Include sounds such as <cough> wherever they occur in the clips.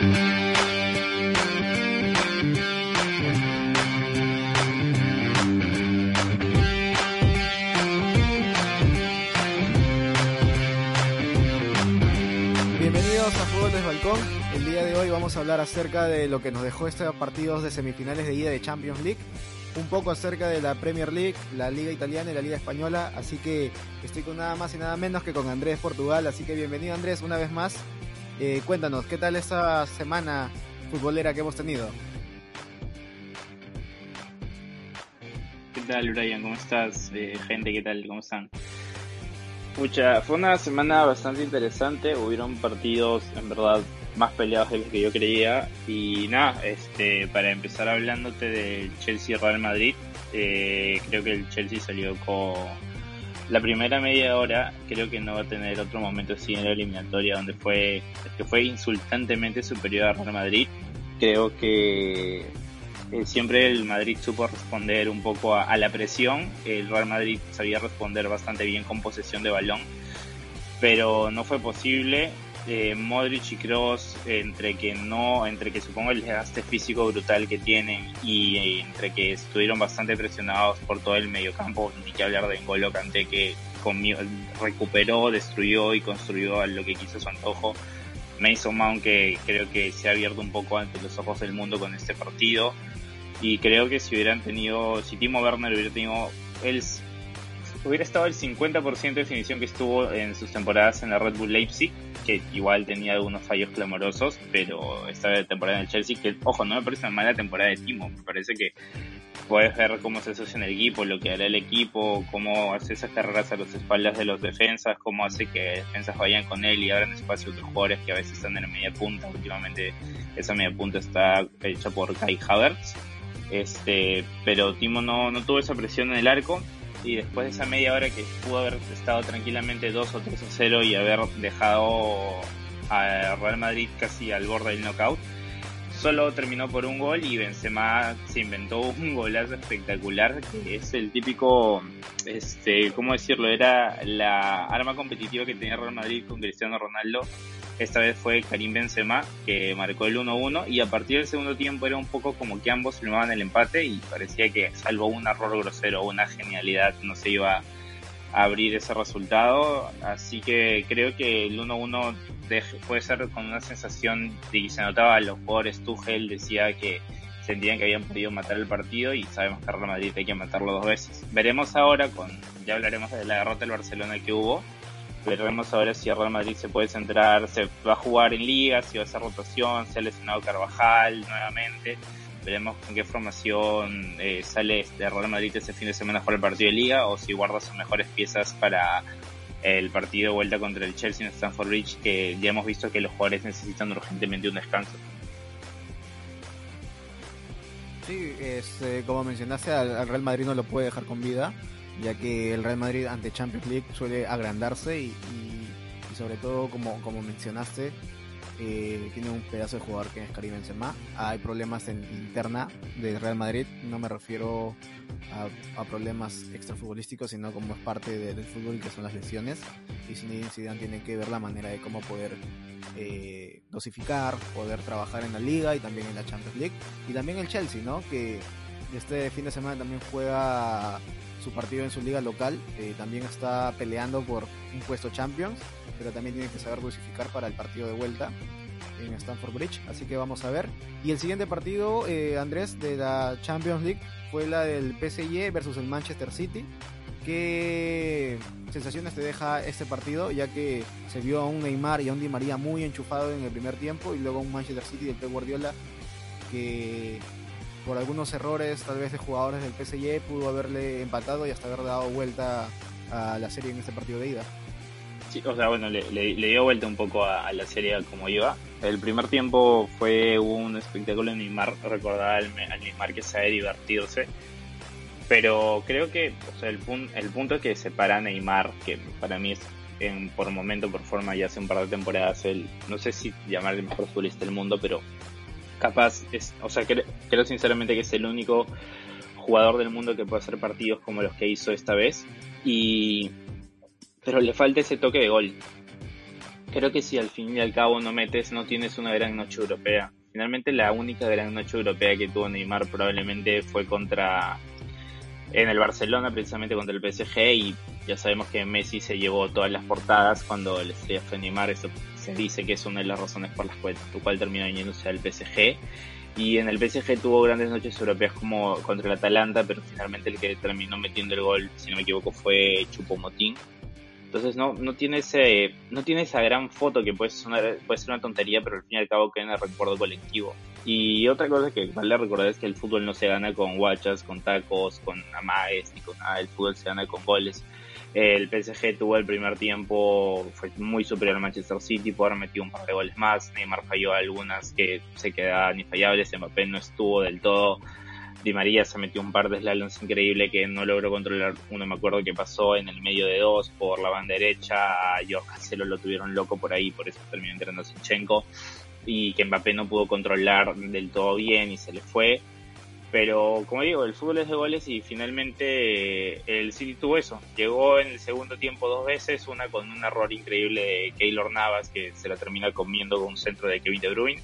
Bienvenidos a Fútbol del Balcón. El día de hoy vamos a hablar acerca de lo que nos dejó estos partidos de semifinales de ida de Champions League. Un poco acerca de la Premier League, la Liga Italiana y la Liga Española. Así que estoy con nada más y nada menos que con Andrés Portugal. Así que bienvenido Andrés una vez más. Eh, cuéntanos, ¿qué tal esta semana futbolera que hemos tenido? ¿Qué tal, Brian? ¿Cómo estás? Eh, gente, ¿qué tal? ¿Cómo están? Pucha, fue una semana bastante interesante. Hubieron partidos, en verdad, más peleados de los que yo creía. Y nada, este, para empezar hablándote del Chelsea-Real Madrid, eh, creo que el Chelsea salió con la primera media hora. Creo que no va a tener otro momento así en la eliminatoria donde fue, que fue insultantemente superior a Real Madrid. Creo que eh, siempre el Madrid supo responder un poco a, a, la presión. El Real Madrid sabía responder bastante bien con posesión de balón, pero no fue posible. Eh, Modric y Kroos, entre que no, entre que supongo el desgaste físico brutal que tienen y, y entre que estuvieron bastante presionados por todo el mediocampo, ni que hablar de N'Golo Kanté que recuperó, destruyó y construyó a lo que quiso su antojo. Mason Mount que creo que se ha abierto un poco ante los ojos del mundo con este partido y creo que si hubieran tenido, si Timo Werner hubiera tenido el, hubiera estado el 50% de definición que estuvo en sus temporadas en la Red Bull Leipzig, que igual tenía algunos fallos clamorosos, pero esta temporada en el Chelsea, que ojo, no me parece una mala temporada de Timo, me parece que puedes ver cómo se asocia en el equipo, lo que hará el equipo, cómo hace esas carreras a las espaldas de los defensas, cómo hace que defensas vayan con él y abran espacio a otros jugadores que a veces están en la media punta. Últimamente esa media punta está hecha por Kai Havertz este, pero Timo no, no tuvo esa presión en el arco y después de esa media hora que pudo haber estado tranquilamente 2 o 3 a 0 y haber dejado a Real Madrid casi al borde del knockout, solo terminó por un gol y Benzema se inventó un golazo espectacular que es el típico, este, ¿cómo decirlo? Era la arma competitiva que tenía Real Madrid con Cristiano Ronaldo esta vez fue Karim Benzema que marcó el 1-1 y a partir del segundo tiempo era un poco como que ambos filmaban el empate y parecía que salvo un error grosero o una genialidad no se iba a abrir ese resultado. Así que creo que el 1-1 puede ser con una sensación de que se notaba a los jugadores Tuchel decía que sentían que habían podido matar el partido y sabemos que Real Madrid hay que matarlo dos veces. Veremos ahora con ya hablaremos de la derrota del Barcelona que hubo Veremos ahora si el Real Madrid se puede centrar, se va a jugar en liga, si va a hacer rotación, se ha lesionado Carvajal nuevamente. Veremos con qué formación eh, sale de Real Madrid ese fin de semana por el partido de liga o si guarda sus mejores piezas para el partido de vuelta contra el Chelsea en Stamford Bridge, que ya hemos visto que los jugadores necesitan urgentemente un descanso. Sí, este, como mencionaste, al Real Madrid no lo puede dejar con vida ya que el Real Madrid ante Champions League suele agrandarse y, y, y sobre todo, como, como mencionaste, eh, tiene un pedazo de jugador que es Karim Benzema. Hay problemas en interna del Real Madrid, no me refiero a, a problemas extrafutbolísticos, sino como es parte de, del fútbol que son las lesiones. Y Zinedine Zidane tiene que ver la manera de cómo poder eh, dosificar, poder trabajar en la Liga y también en la Champions League. Y también el Chelsea, ¿no? Que este fin de semana también juega su partido en su liga local. Eh, también está peleando por un puesto Champions, pero también tiene que saber dosificar para el partido de vuelta en Stamford Bridge. Así que vamos a ver. Y el siguiente partido, eh, Andrés, de la Champions League fue la del PSG versus el Manchester City. ¿Qué sensaciones te deja este partido? Ya que se vio a un Neymar y a un Di María muy enchufado en el primer tiempo y luego un Manchester City del Pep Guardiola que por algunos errores tal vez de jugadores del PSG pudo haberle empatado y hasta haber dado vuelta a la serie en este partido de ida. Sí, o sea, bueno, le, dio vuelta un poco a, la serie como iba. El primer tiempo fue un espectáculo en Neymar, recordaba al, al Neymar que sabe divertirse. Pero creo que o sea, el, pun el punto que separa a Neymar, que para mí es en, por momento, por forma, ya hace un par de temporadas, el, no sé si llamar el mejor futbolista del mundo, pero capaz, es, o sea, creo, creo sinceramente que es el único jugador del mundo que puede hacer partidos como los que hizo esta vez. Y pero le falta ese toque de gol. Creo que si al fin y al cabo no metes, no tienes una gran noche europea. Finalmente la única gran noche europea que tuvo Neymar probablemente fue contra en el Barcelona, precisamente contra el PSG, y ya sabemos que Messi se llevó todas las portadas cuando el estrella fue Neymar, eso se dice que es una de las razones por las cuales, cual terminó yéndose al PSG. Y en el PSG tuvo grandes noches europeas como contra el Atalanta, pero finalmente el que terminó metiendo el gol, si no me equivoco, fue Chupomotín. Entonces no, no tiene ese, no tiene esa gran foto que puede, sonar, puede ser una tontería, pero al fin y al cabo queda en el recuerdo colectivo. Y otra cosa que vale recordar es que el fútbol no se gana con guachas, con tacos, con amagues, ni con nada. El fútbol se gana con goles. El PSG tuvo el primer tiempo, fue muy superior al Manchester City, por haber metido un par de goles más. Neymar falló algunas que se quedaban infallables. Mbappé no estuvo del todo. Di María se metió un par de slaloms increíble que no logró controlar. Uno me acuerdo que pasó en el medio de dos por la banda derecha. A George Cancelo lo tuvieron loco por ahí, por eso terminó entrando Sinchenko. Y que Mbappé no pudo controlar del todo bien y se le fue. Pero como digo, el fútbol es de goles y finalmente eh, el City tuvo eso. Llegó en el segundo tiempo dos veces, una con un error increíble de Keylor Navas que se la termina comiendo con un centro de Kevin De Bruyne.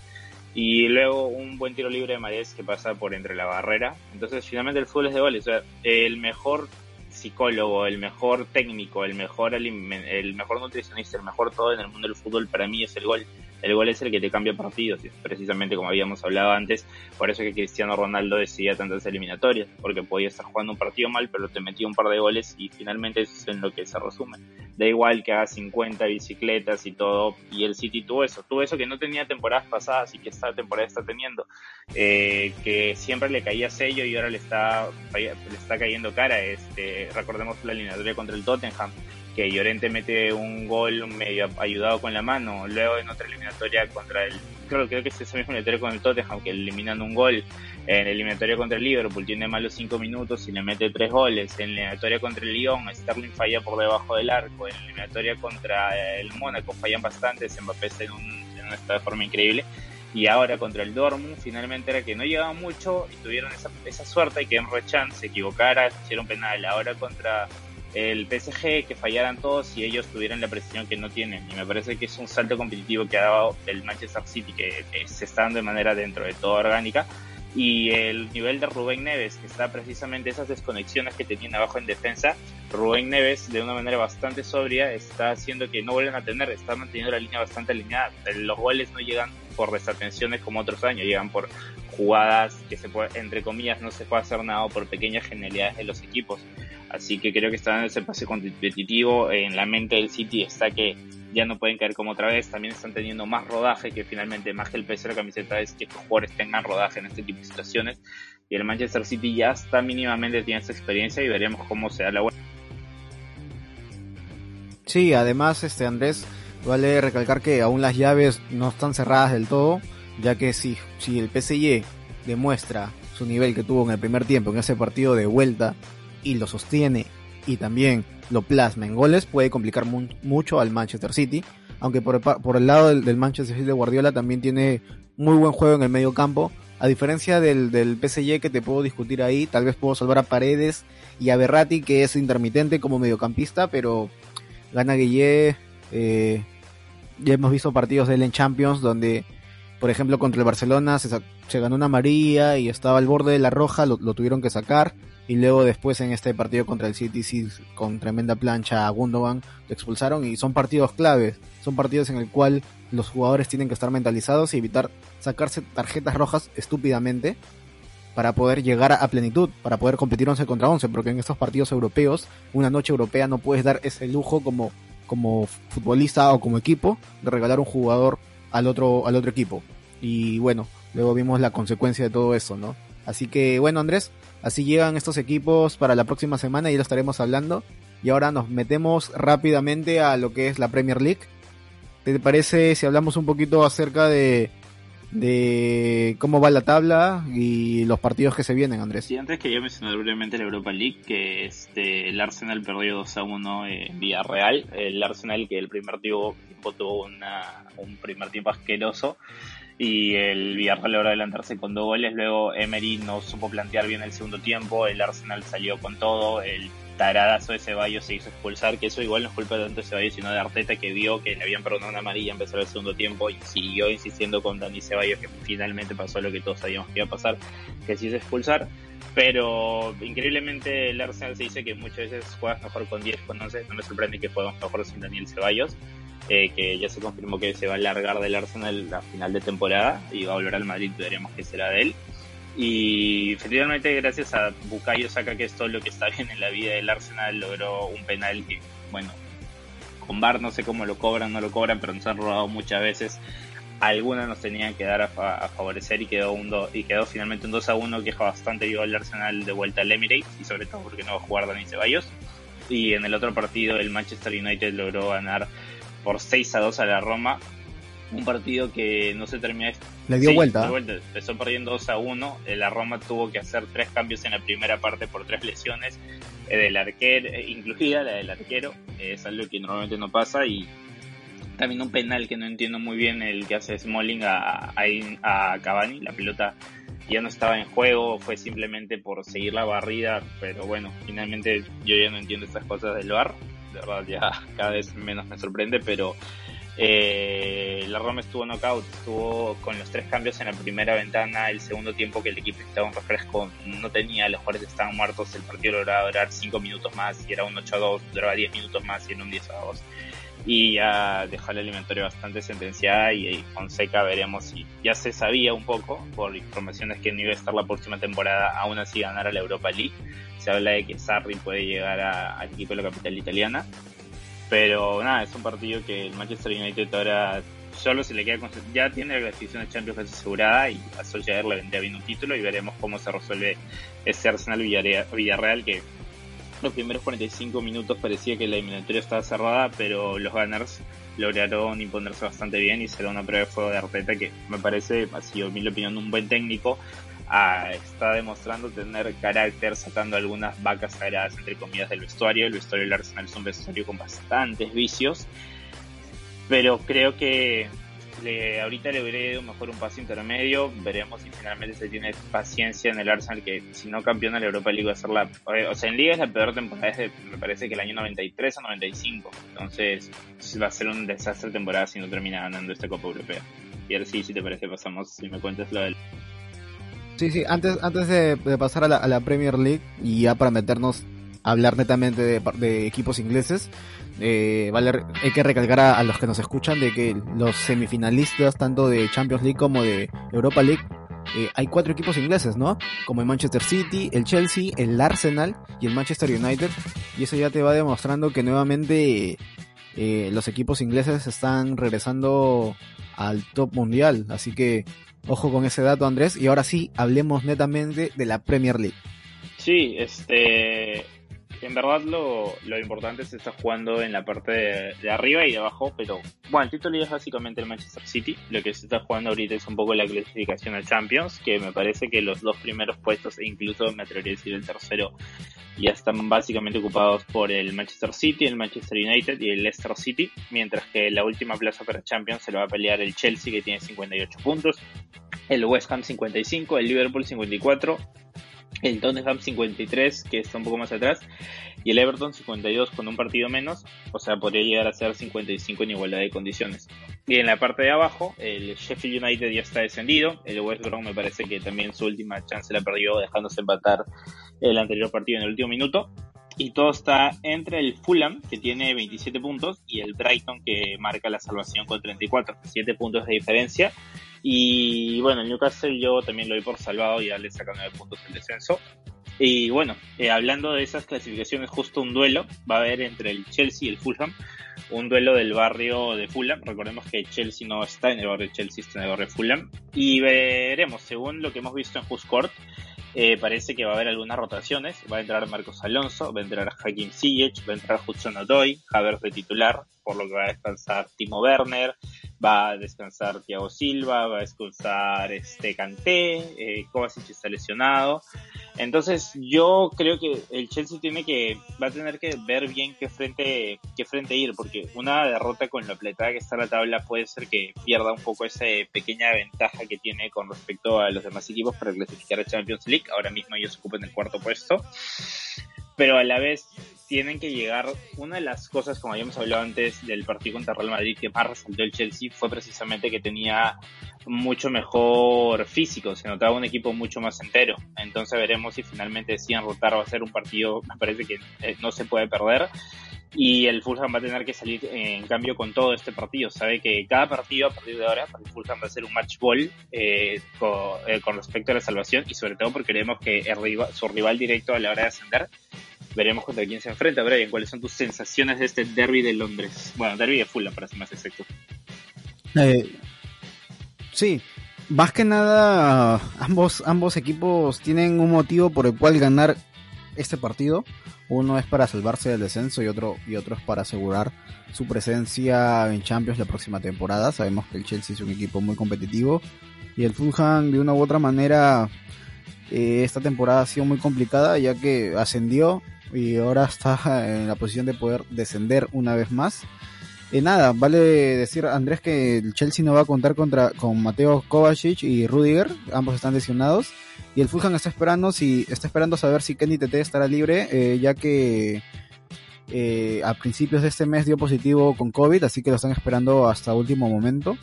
Y luego un buen tiro libre de Mares que pasa por entre la barrera. Entonces finalmente el fútbol es de goles. O sea, el mejor psicólogo, el mejor técnico, el mejor, el mejor nutricionista, el mejor todo en el mundo del fútbol para mí es el gol el gol es el que te cambia partidos, precisamente como habíamos hablado antes, por eso que Cristiano Ronaldo decidía tantas eliminatorias, porque podía estar jugando un partido mal, pero te metía un par de goles y finalmente eso es en lo que se resume. Da igual que haga 50 bicicletas y todo, y el City tuvo eso, tuvo eso que no tenía temporadas pasadas y que esta temporada está teniendo, eh, que siempre le caía sello y ahora le está, le está cayendo cara. Este, recordemos la eliminatoria contra el Tottenham, que Llorente mete un gol medio ayudado con la mano, luego en otra eliminatoria contra el, creo, creo que es ese mismo eliminatorio con el Tottenham, que eliminan un gol, en eliminatoria contra el Liverpool tiene malos cinco minutos y le mete tres goles, en eliminatoria contra el Lyon, Sterling falla por debajo del arco, en eliminatoria contra el Mónaco fallan bastantes, Mbappé en un, en de forma increíble, y ahora contra el Dortmund finalmente era que no llegaba mucho y tuvieron esa, esa suerte y que en Rechan se equivocara, hicieron penal, ahora contra el PSG que fallaran todos y ellos tuvieran la presión que no tienen. Y me parece que es un salto competitivo que ha dado el Manchester City, que, se está dando de manera dentro de todo orgánica. Y el nivel de Rubén Neves, que está precisamente esas desconexiones que tenían abajo en defensa, Rubén Neves de una manera bastante sobria está haciendo que no vuelvan a tener, está manteniendo la línea bastante alineada. Los goles no llegan por desatenciones como otros años, llegan por jugadas que se puede, entre comillas, no se puede hacer nada por pequeñas genialidades de los equipos. Así que creo que está en ese pase competitivo. En la mente del City está que ya no pueden caer como otra vez. También están teniendo más rodaje, que finalmente más que el peso de la camiseta es que los jugadores tengan rodaje en este tipo de situaciones. Y el Manchester City ya está mínimamente tiene esa experiencia y veremos cómo se da la vuelta. Sí, además, este Andrés, vale recalcar que aún las llaves no están cerradas del todo, ya que si, si el PSG demuestra su nivel que tuvo en el primer tiempo en ese partido de vuelta y lo sostiene y también lo plasma en goles, puede complicar mucho al Manchester City. Aunque por, por el lado del, Manchester City de Guardiola también tiene muy buen juego en el medio campo. A diferencia del, del PSG que te puedo discutir ahí, tal vez puedo salvar a Paredes y a Berratti que es intermitente como mediocampista, pero gana Guille. Eh, ya hemos visto partidos de él en Champions donde, por ejemplo, contra el Barcelona se, se ganó una María y estaba al borde de la roja, lo tuvieron que sacar y luego después en este partido contra el City con tremenda plancha a Gundogan lo expulsaron y son partidos claves, son partidos en el cual los jugadores tienen que estar mentalizados y evitar sacarse tarjetas rojas estúpidamente para poder llegar a plenitud, para poder competir 11 contra 11, porque en estos partidos europeos, una noche europea no puedes dar ese lujo como como futbolista o como equipo de regalar un jugador al otro al otro equipo. Y bueno, luego vimos la consecuencia de todo eso, ¿no? Así que bueno, Andrés, Así llegan estos equipos para la próxima semana y lo estaremos hablando. Y ahora nos metemos rápidamente a lo que es la Premier League. ¿Te parece si hablamos un poquito acerca de, de cómo va la tabla y los partidos que se vienen, Andrés? Sí, antes quería mencionar brevemente la Europa League, que este, el Arsenal perdió 2 a 1 en Villarreal. El Arsenal que el primer tiempo tuvo una, un primer tiempo asqueroso y el Villarreal logró adelantarse con dos goles. Luego Emery no supo plantear bien el segundo tiempo. El Arsenal salió con todo. El taradazo de Ceballos se hizo expulsar, que eso igual no es culpa tanto de Ceballos, sino de Arteta que vio que le habían perdonado una amarilla empezó el segundo tiempo y siguió insistiendo con Dani Ceballos, que finalmente pasó lo que todos sabíamos que iba a pasar, que se hizo expulsar. Pero increíblemente el Arsenal se dice que muchas veces juegas mejor con 10, con 11. No me sorprende que jueguemos mejor sin Daniel Ceballos, eh, que ya se confirmó que se va a largar del Arsenal a final de temporada y va a volver al Madrid, veremos qué será de él. Y efectivamente, gracias a Bukayo Saka, que es todo lo que está bien en la vida del Arsenal, logró un penal que, bueno, con Bar no sé cómo lo cobran, no lo cobran, pero nos han robado muchas veces. Algunas nos tenían que dar a, favorecer y quedó un y quedó finalmente un 2 a 1 que bastante vivo al Arsenal de vuelta al Emirates y sobre todo porque no va a jugar Dani Ceballos. Y en el otro partido el Manchester United logró ganar por 6 a 2 a la Roma un partido que no se terminó. Le dio vuelta. Empezó perdiendo 2 a 1. Eh, la Roma tuvo que hacer tres cambios en la primera parte por tres lesiones, eh, del arquero, eh, incluida la del arquero. es algo que normalmente no pasa. Y también un penal que no entiendo muy bien el que hace Smalling a, a, a Cavani. La pelota ya no estaba en juego, fue simplemente por seguir la barrida. Pero bueno, finalmente yo ya no entiendo estas cosas del bar. De verdad, ya cada vez menos me sorprende, pero eh, la Roma estuvo knockout, estuvo con los tres cambios en la primera ventana, el segundo tiempo que el equipo estaba un refresco, no tenía, los jugadores estaban muertos, el partido lograba durar 5 minutos más y era un 8 a 2, duraba 10 minutos más y era un 10 a 2. Y ya dejó la eliminatoria bastante sentenciada y, Fonseca veremos si ya se sabía un poco por informaciones que no iba a estar la próxima temporada, aún así ganar a la Europa League. Se habla de que Sarri puede llegar al equipo de la capital italiana pero nada, es un partido que el Manchester United ahora solo se le queda con, ya tiene la clasificación de Champions asegurada y a Solskjaer le vendría bien un título y veremos cómo se resuelve ese Arsenal Villarreal que los primeros 45 minutos parecía que la eliminatoria estaba cerrada, pero los Gunners lograron imponerse bastante bien y será una prueba de fuego de Arteta que me parece, ha sido en mi opinión, un buen técnico está demostrando tener carácter, sacando algunas vacas sagradas entre comillas del vestuario. El vestuario del Arsenal es un vestuario con bastantes vicios, pero creo que le, ahorita le hubiera ido mejor un paso intermedio. Veremos si finalmente se tiene paciencia en el Arsenal, que si no campeona la Europa League va a ser la. O sea, en Liga es la peor temporada desde, me parece que el año 93 o 95. Entonces, va a ser un desastre temporada si no termina ganando esta Copa Europea. Y ahora sí, si te parece, pasamos, si me cuentas lo del. Sí, sí, antes, antes de, pasar a la, Premier League y ya para meternos a hablar netamente de, equipos ingleses, eh, vale, hay que recalcar a, los que nos escuchan de que los semifinalistas tanto de Champions League como de Europa League eh, hay cuatro equipos ingleses, ¿no? Como el Manchester City, el Chelsea, el Arsenal y el Manchester United. Y eso ya te va demostrando que nuevamente eh, los equipos ingleses están regresando al top mundial. Así que Ojo con ese dato, Andrés. Y ahora sí, hablemos netamente de la Premier League. Sí, este, en verdad lo, lo importante se está jugando en la parte de, arriba y de abajo, pero bueno, el título es básicamente el Manchester City. Lo que se está jugando ahorita es un poco la clasificación al Champions, que me parece que los dos primeros puestos, e incluso me atrevería a decir el tercero, ya están básicamente ocupados por el Manchester City, el Manchester United y el Leicester City, mientras que la última plaza para Champions se lo va a pelear el Chelsea que tiene 58 puntos, el West Ham 55, el Liverpool 54, el Tottenham 53 que está un poco más atrás y el Everton 52 con un partido menos, o sea, podría llegar a ser 55 en igualdad de condiciones. Y en la parte de abajo, el Sheffield United ya está descendido, el West Brom me parece que también su última chance la perdió dejándose empatar el anterior partido en el último minuto. Y todo está entre el Fulham, que tiene 27 puntos, y el Brighton, que marca la salvación con 34, 7 puntos de diferencia. Y bueno, el Newcastle yo también lo doy por salvado, ya le saca 9 puntos el descenso. Y bueno, eh, hablando de esas clasificaciones, justo un duelo va a haber entre el Chelsea y el Fulham. Un duelo del barrio de Fulham. Recordemos que Chelsea no está en el barrio de Chelsea, está en el barrio de Fulham. Y veremos, según lo que hemos visto en Court, eh, parece que va a haber algunas rotaciones. Va a entrar Marcos Alonso, va a entrar Hakim Ziyech, va a entrar Hudson Odoi, Havertz de titular, por lo que va a descansar Timo Werner, va a descansar Thiago Silva, va a descansar este Kanté, eh, Kovacic está lesionado. Entonces yo creo que el Chelsea tiene que, va a tener que ver bien qué frente, qué frente ir, porque una derrota con la apretada que está la tabla puede ser que pierda un poco esa pequeña ventaja que tiene con respecto a los demás equipos para clasificar a Champions League. Ahora mismo ellos ocupan el cuarto puesto. pero a la vez tienen que llegar. Una de las cosas, como habíamos hablado antes del partido contra Real Madrid, que más resaltó el Chelsea fue precisamente que tenía mucho mejor físico, se notaba un equipo mucho más entero. Entonces veremos si finalmente deciden rotar va a ser un partido, me parece que eh, no se puede perder. Y el Fulham va a tener que salir en cambio con todo este partido. Sabe que cada partido a partir de ahora para el Fulham va a ser un match ball eh, eh, con, respecto a la salvación y sobre todo porque creemos que su rival directo a la hora de ascender veremos contra quién se enfrenta. Brian, ¿cuáles son tus sensaciones de este derby de Londres? Bueno, derby de Fulham, para ser más exacto. Eh, sí, más que nada, ambos, ambos equipos tienen un motivo por el cual ganar este partido. Uno es para salvarse del descenso y otro, y otro es para asegurar su presencia en Champions la próxima temporada. Sabemos que el Chelsea es un equipo muy competitivo y el Fulham de una u otra manera eh, esta temporada ha sido muy complicada ya que ascendió y ahora está en la posición de poder descender una vez más. Y nada, vale decir Andrés que el Chelsea no va a contar contra con Mateo Kovacic y Rudiger, ambos están lesionados y el Fulham está esperando si está esperando saber si Kenny TT estará libre, eh, ya que eh, a principios de este mes dio positivo con COVID, así que lo están esperando hasta último momento.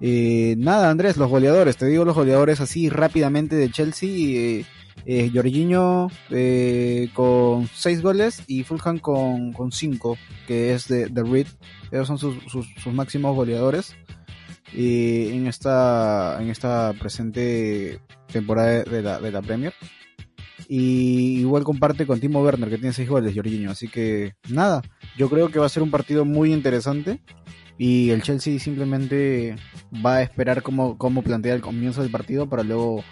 Eh, nada, Andrés, los goleadores, te digo los goleadores así rápidamente de Chelsea eh, Jorginho eh, con 6 goles y Fulham con, con 5, que es de, de Reed. Esos son sus, sus, máximos goleadores y en esta en esta presente temporada de la, de la Premier. Y igual comparte con Timo Werner, que tiene 6 goles, Jorginho. Así que nada, yo creo que va a ser un partido muy interesante. Y el Chelsea simplemente va a esperar cómo, cómo plantea el comienzo del partido para luego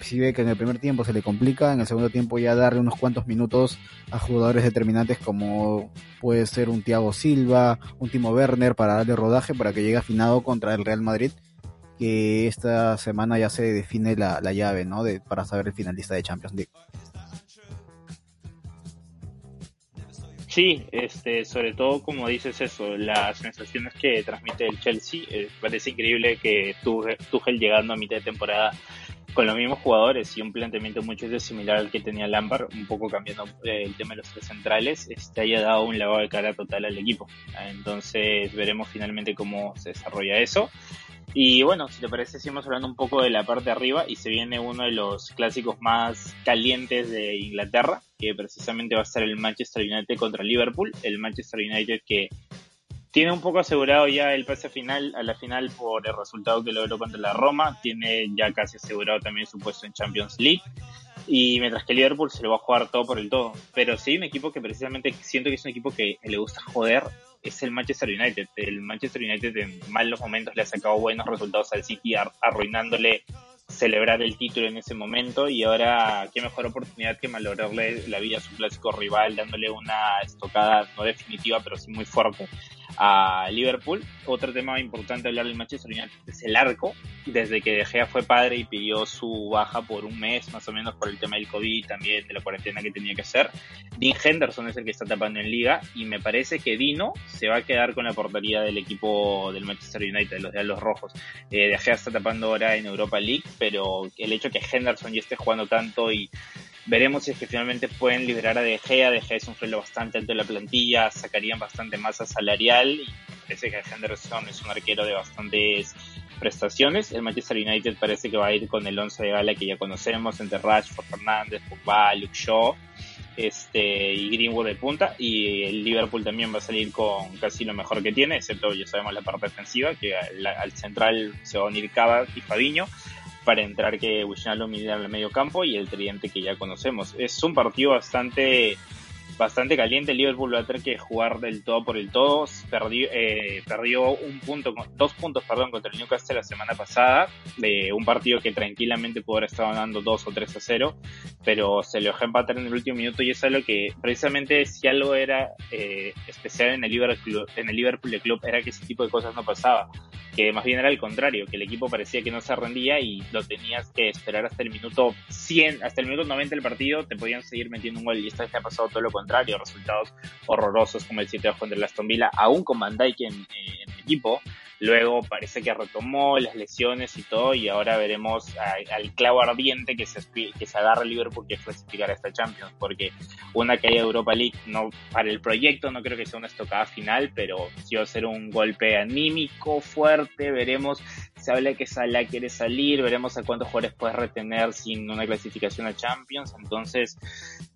si ve que en el primer tiempo se le complica, en el segundo tiempo ya darle unos cuantos minutos a jugadores determinantes como puede ser un Thiago Silva, un Timo Werner para darle rodaje para que llegue afinado contra el Real Madrid, que esta semana ya se define la, llave, ¿no? De, para saber el finalista de Champions League. Sí, este, sobre todo como dices eso, las sensaciones que transmite el Chelsea, eh, parece increíble que Tuchel llegando a mitad de temporada con los mismos jugadores y un planteamiento mucho similar al que tenía Lampard, un poco cambiando eh, el tema de los tres centrales, este haya dado un lavado de cara total al equipo. Entonces veremos finalmente cómo se desarrolla eso. Y bueno, si te parece, seguimos hablando un poco de la parte de arriba y se viene uno de los clásicos más calientes de Inglaterra, que precisamente va a ser el Manchester United contra Liverpool. El Manchester United que tiene un poco asegurado ya el pase final a la final por el resultado que logró contra la Roma. Tiene ya casi asegurado también su puesto en Champions League. Y mientras que Liverpool se lo va a jugar todo por el todo. Pero sí, un equipo que precisamente siento que es un equipo que le gusta joder es el Manchester United. El Manchester United en malos momentos le ha sacado buenos resultados al City, arruinándole celebrar el título en ese momento y ahora qué mejor oportunidad que malograrle la vida a su clásico rival dándole una estocada no definitiva pero sí muy fuerte a Liverpool. Otro tema importante hablar del Manchester United es el arco. Desde que De Gea fue padre y pidió su baja por un mes, más o menos por el tema del COVID y también de la cuarentena que tenía que hacer. Dean Henderson es el que está tapando en liga y me parece que Dino se va a quedar con la portería del equipo del Manchester United, de los de los rojos. Eh, de Gea está tapando ahora en Europa League, pero el hecho que Henderson ya esté jugando tanto y Veremos si es que finalmente pueden liberar a De Gea. De Gea es un sueldo bastante alto de la plantilla, sacarían bastante masa salarial y parece que Henderson es un arquero de bastantes prestaciones. El Manchester United parece que va a ir con el 11 de gala que ya conocemos entre Rashford, Fernández, Pogba, Luke Shaw este, y Greenwood de punta y el Liverpool también va a salir con casi lo mejor que tiene, excepto ya sabemos la parte defensiva, que al, central se va a unir Cava y Fabiño para entrar que Wijnaldum en el medio campo y el tridente que ya conocemos. Es un partido bastante bastante caliente. Liverpool va a tener que jugar del todo por el todo. Perdió, eh, perdió un punto, dos puntos, perdón, contra el Newcastle la semana pasada. De un partido que tranquilamente haber estado ganando 2 o 3 a 0, pero se le dejó empatar en el último minuto y eso es lo que precisamente si algo era eh, especial en el Liverpool, en el Liverpool de club era que ese tipo de cosas no pasaba que más bien era el contrario, que el equipo parecía que no se rendía y lo tenías que esperar hasta el minuto 100, hasta el minuto 90 del partido, te podían seguir metiendo un gol y esta vez ha pasado todo lo contrario, resultados horrorosos como el 7-2 contra el Aston Villa, aún con Van Dijk en, en equipo, Luego parece que retomó las lesiones y todo y ahora veremos al clavo ardiente que se, que se agarra Liverpool que es clasificar a esta Champions porque una caída de Europa League no para el proyecto no creo que sea una estocada final pero sí va a ser un golpe anímico fuerte. Veremos se habla que Salah quiere salir veremos a cuántos jugadores puede retener sin una clasificación a Champions. Entonces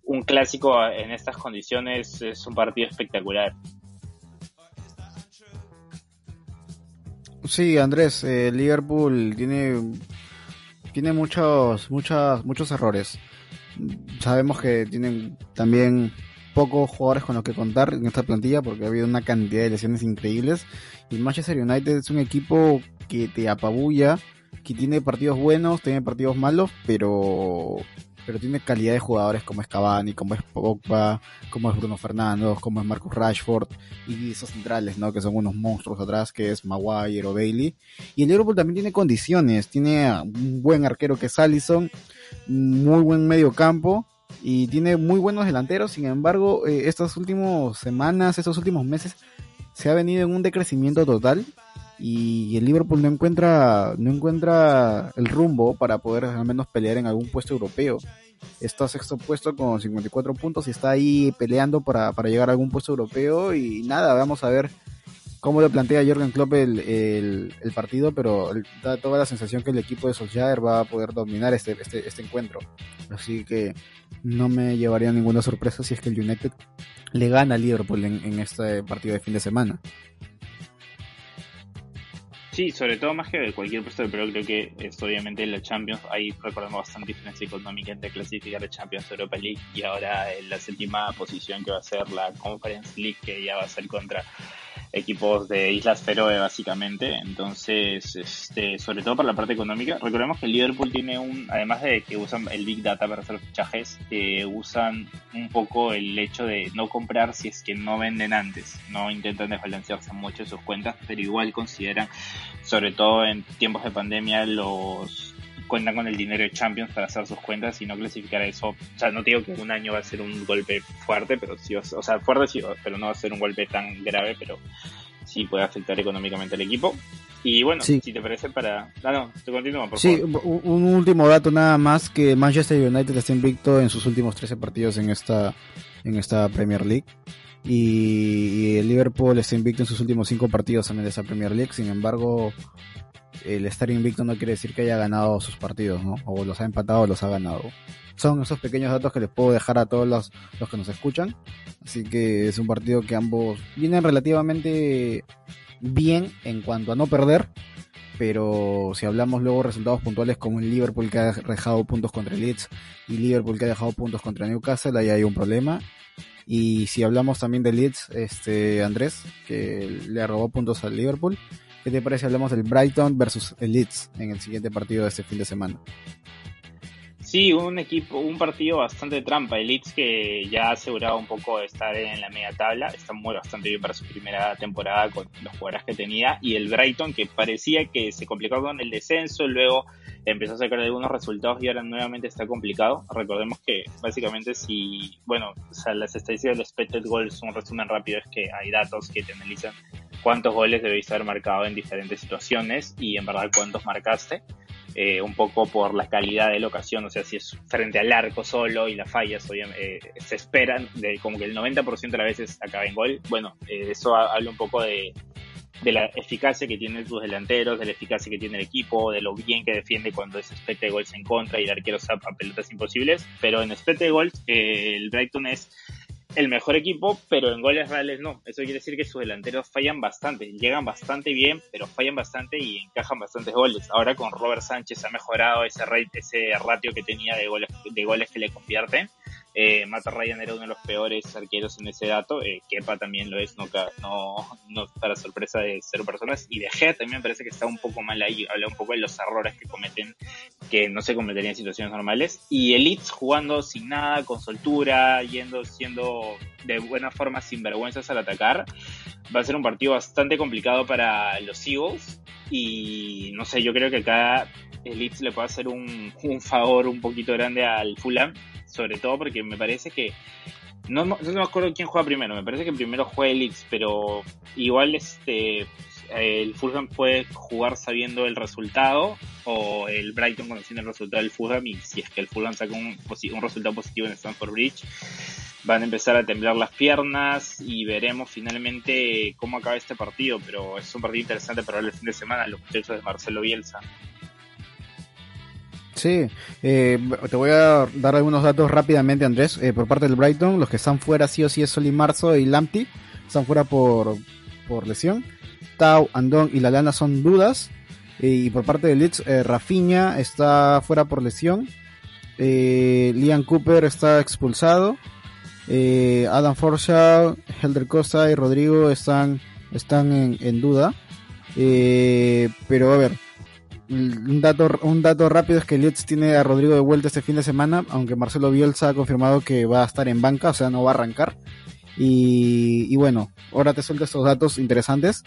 un clásico en estas condiciones es un partido espectacular Sí, Andrés, eh, Liverpool tiene tiene muchos muchas muchos errores. Sabemos que tienen también pocos jugadores con los que contar en esta plantilla porque ha habido una cantidad de lesiones increíbles y Manchester United es un equipo que te apabulla, que tiene partidos buenos, tiene partidos malos, pero pero tiene calidad de jugadores como es Cavani, como es Pogba, como es Bruno Fernando, como es Marcus Rashford y esos centrales, ¿no? Que son unos monstruos atrás, que es Maguire o Bailey. Y el Liverpool también tiene condiciones, tiene un buen arquero que es Allison, muy buen medio campo y tiene muy buenos delanteros. Sin embargo, eh, estas últimas semanas, estos últimos meses, se ha venido en un decrecimiento total y el Liverpool no encuentra no encuentra el rumbo para poder al menos pelear en algún puesto europeo. Está sexto puesto con 54 puntos y está ahí peleando para, para llegar a algún puesto europeo y nada, vamos a ver cómo le plantea Jürgen Klopp el, el, partido, pero da toda la sensación que el equipo de Solskjaer va a poder dominar este, este, este encuentro. Así que no me llevaría ninguna sorpresa si es que el United le gana al Liverpool en, en este partido de fin de semana. Sí, sobre todo más que de cualquier puesto, pero creo que es obviamente la Champions, ahí recordamos bastante diferencia económica entre clasificar la Champions Europa League y ahora en la séptima posición que va a ser la Conference League, que ya va a ser contra equipos de Islas Feroe básicamente, entonces este, sobre todo para la parte económica, recordemos que Liverpool tiene un, además de que usan el Big Data para hacer fichajes, eh, usan un poco el hecho de no comprar si es que no venden antes, no intentan desbalancearse mucho en sus cuentas, pero igual consideran, sobre todo en tiempos de pandemia, los cuentan con el dinero de Champions para hacer sus cuentas y no clasificar a eso. O sea, no digo que un año va a ser un golpe fuerte, pero sí, o sea, fuerte sí, pero no va a ser un golpe tan grave, pero sí puede afectar económicamente al equipo. Y bueno, si te parece para... Ah, no, te por sí, un último dato nada más que Manchester United está invicto en sus últimos 13 partidos en esta, en esta Premier League. Y el Liverpool está invicto en sus últimos 5 partidos también de esa Premier League. Sin embargo, el estar invicto no quiere decir que haya ganado sus partidos, ¿no? O los ha empatado o los ha ganado. Son esos pequeños datos que les puedo dejar a todos los, los que nos escuchan. Así que es un partido que ambos vienen relativamente bien en cuanto a no perder. Pero si hablamos luego resultados puntuales como el Liverpool que ha dejado puntos contra el Leeds y Liverpool que ha dejado puntos contra Newcastle, ahí hay un problema. Y si hablamos también de Leeds, este Andrés, que le robó puntos al Liverpool, ¿Qué te parece? Hablamos del Brighton versus el Leeds en el siguiente partido de este fin de semana. Sí, un equipo, un partido bastante trampa. El Leeds que ya ha asegurado un poco de estar en la media tabla, está muy bastante bien para su primera temporada con los jugadores que tenía. Y el Brighton que parecía que se complicó con el descenso, luego empezó a sacar algunos resultados y ahora nuevamente está complicado. Recordemos que básicamente si, bueno, o sea, las estadísticas de expected goals, un resumen rápido es que hay datos que te analizan cuántos goles debéis haber marcado en diferentes situaciones y en verdad cuántos marcaste. Eh, un poco por la calidad de la ocasión, o sea, si es frente al arco solo y las fallas, eh, se esperan de como que el 90% de las veces acaba en gol. Bueno, eh, eso habla un poco de, la eficacia que tienen sus delanteros, de la eficacia que tiene el equipo, de lo bien que defiende cuando es especie de gols en contra y el arquero zapa pelotas imposibles. Pero en especie de gols, el Brighton es el mejor equipo, pero en goles reales no. Eso quiere decir que sus delanteros fallan bastante, llegan bastante bien, pero fallan bastante y encajan bastantes goles. Ahora con Robert Sánchez ha mejorado ese, ese ratio que tenía de goles, de goles que le convierten eh, Ryan era uno de los peores arqueros en ese dato. Eh, Kepa también lo es, no, para sorpresa de cero personas. Y De Gea también parece que está un poco mal ahí. Habla un poco de los errores que cometen, que no se cometerían en situaciones normales. Y Elites jugando sin nada, con soltura, yendo, siendo de buena forma sin vergüenzas al atacar. Va a ser un partido bastante complicado para los Eagles. Y no sé, yo creo que acá Elites le puede hacer un, favor un poquito grande al Fulham sobre todo porque me parece que no, no, me acuerdo quién juega primero, me parece que primero juega el Leeds, pero igual este el Fulham puede jugar sabiendo el resultado o el Brighton conociendo el resultado del Fulham y si es que el Fulham saca un, un resultado positivo en Stamford Bridge van a empezar a temblar las piernas y veremos finalmente cómo acaba este partido, pero es un partido interesante para el fin de semana, los muchachos de Marcelo Bielsa. Sí, eh, te voy a dar algunos datos rápidamente, Andrés. Eh, por parte del Brighton, los que están fuera sí o sí es Soli Marzo y Lamptey. Están fuera por, por lesión. Tau, Andón y Lalana son dudas. y por parte del Leeds, eh, Rafinha está fuera por lesión. Eh, Liam Cooper está expulsado. Eh, Adam Forshaw, Helder Costa y Rodrigo están, están en, en duda. Eh, pero a ver, un dato, un dato rápido es que Leeds tiene a Rodrigo de vuelta este fin de semana, aunque Marcelo Bielsa ha confirmado que va a estar en banca, o sea, no va a arrancar. Y, y bueno, ahora te suelto estos datos interesantes.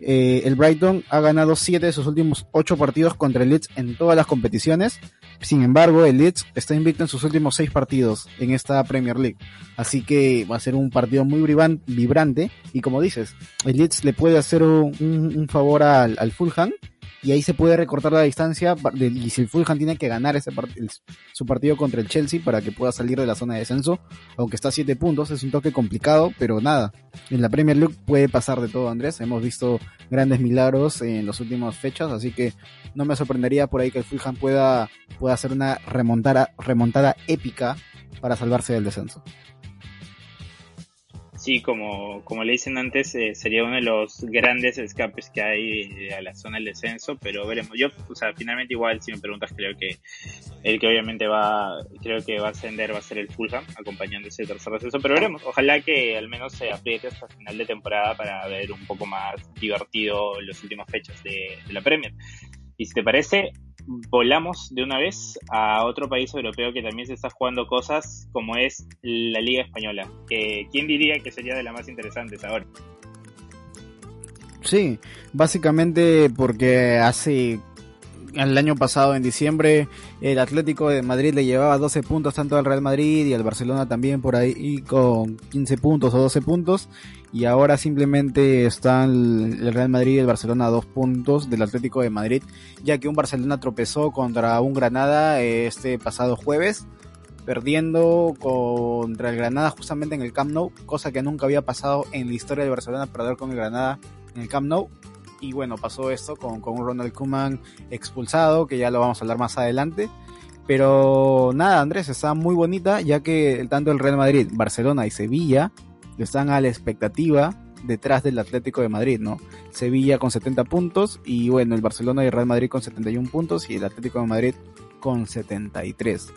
Eh, el Brighton ha ganado 7 de sus últimos 8 partidos contra el Leeds en todas las competiciones. Sin embargo, el Leeds está invicto en sus últimos 6 partidos en esta Premier League. Así que va a ser un partido muy vibrante. Y como dices, el Leeds le puede hacer un, un favor al, al Fulham y ahí se puede recortar la distancia y si el Fulham tiene que ganar ese su partido contra el Chelsea para que pueda salir de la zona de descenso, aunque está a 7 puntos, es un toque complicado, pero nada, en la Premier League puede pasar de todo Andrés, hemos visto grandes milagros en las últimas fechas, así que no me sorprendería por ahí que el Fulham pueda, pueda hacer una remontada, remontada épica para salvarse del descenso. Sí, como, como le dicen antes, eh, sería uno de los grandes escapes que hay eh, a la zona del descenso, pero veremos. Yo, o sea, finalmente igual, si me preguntas, creo que el que obviamente va, creo que va a ascender va a ser el Fulham, acompañando ese tercer descenso, pero veremos. Ojalá que al menos se apriete hasta final de temporada para ver un poco más divertido las últimas fechas de, de la Premier. Y si te parece, volamos de una vez a otro país europeo que también se está jugando cosas como es la Liga Española. ¿Quién diría que sería de las más interesantes ahora? Sí, básicamente porque hace el año pasado en diciembre el Atlético de Madrid le llevaba 12 puntos tanto al Real Madrid y al Barcelona también por ahí con 15 puntos o 12 puntos y ahora simplemente están el Real Madrid y el Barcelona a dos puntos del Atlético de Madrid, ya que un Barcelona tropezó contra un Granada este pasado jueves, perdiendo contra el Granada justamente en el Camp Nou, cosa que nunca había pasado en la historia de Barcelona perder con el Granada en el Camp Nou. Y bueno, pasó esto con, con un Ronald Koeman expulsado, que ya lo vamos a hablar más adelante. Pero nada, Andrés, está muy bonita, ya que tanto el Real Madrid, Barcelona y Sevilla están a la expectativa detrás del Atlético de Madrid, ¿no? Sevilla con 70 puntos y bueno, el Barcelona y el Real Madrid con 71 puntos y el Atlético de Madrid con 73.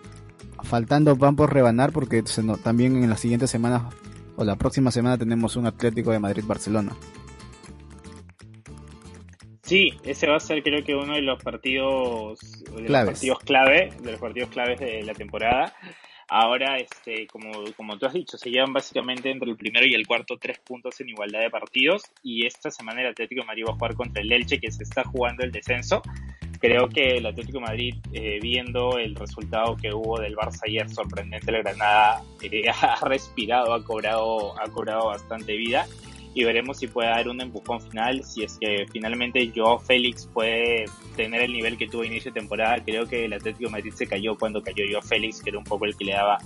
Faltando pan por rebanar porque también en las siguientes semanas o la próxima semana tenemos un Atlético de Madrid-Barcelona. Sí, ese va a ser creo que uno de los partidos, de los partidos clave, de los partidos claves de la temporada. Ahora, este, como, como tú has dicho, se llevan básicamente entre el primero y el cuarto tres puntos en igualdad de partidos y esta semana el Atlético de Madrid va a jugar contra el Elche que se está jugando el descenso. Creo que el Atlético de Madrid, eh, viendo el resultado que hubo del Barça ayer, sorprendente, la Granada eh, <laughs> ha respirado, ha cobrado, ha cobrado bastante vida y veremos si puede dar un empujón final, si es que finalmente Joao Félix puede tener el nivel que tuvo inicio de temporada. Creo que el Atlético Madrid se cayó cuando cayó Joao Félix, que era un poco el que le daba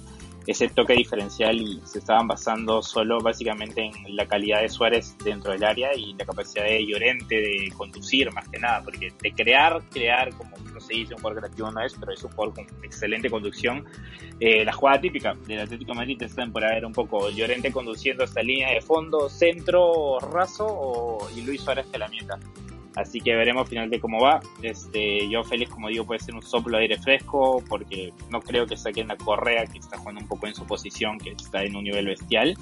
ese toque diferencial y se estaban basando solo básicamente en la calidad de Suárez dentro del área y la capacidad de Llorente de conducir más que nada, porque de crear, crear como no se dice un jugador creativo no es, pero es un jugador con excelente conducción. Eh, la jugada típica del Atlético de Madrid esta temporada era un poco Llorente conduciendo esta línea de fondo, centro, raso y Luis Suárez que la mieta. Así que veremos finalmente cómo va. Este, yo feliz, como digo, puede ser un soplo de aire fresco, porque no creo que saquen la Correa, que está jugando un poco en su posición, que está en un nivel bestial.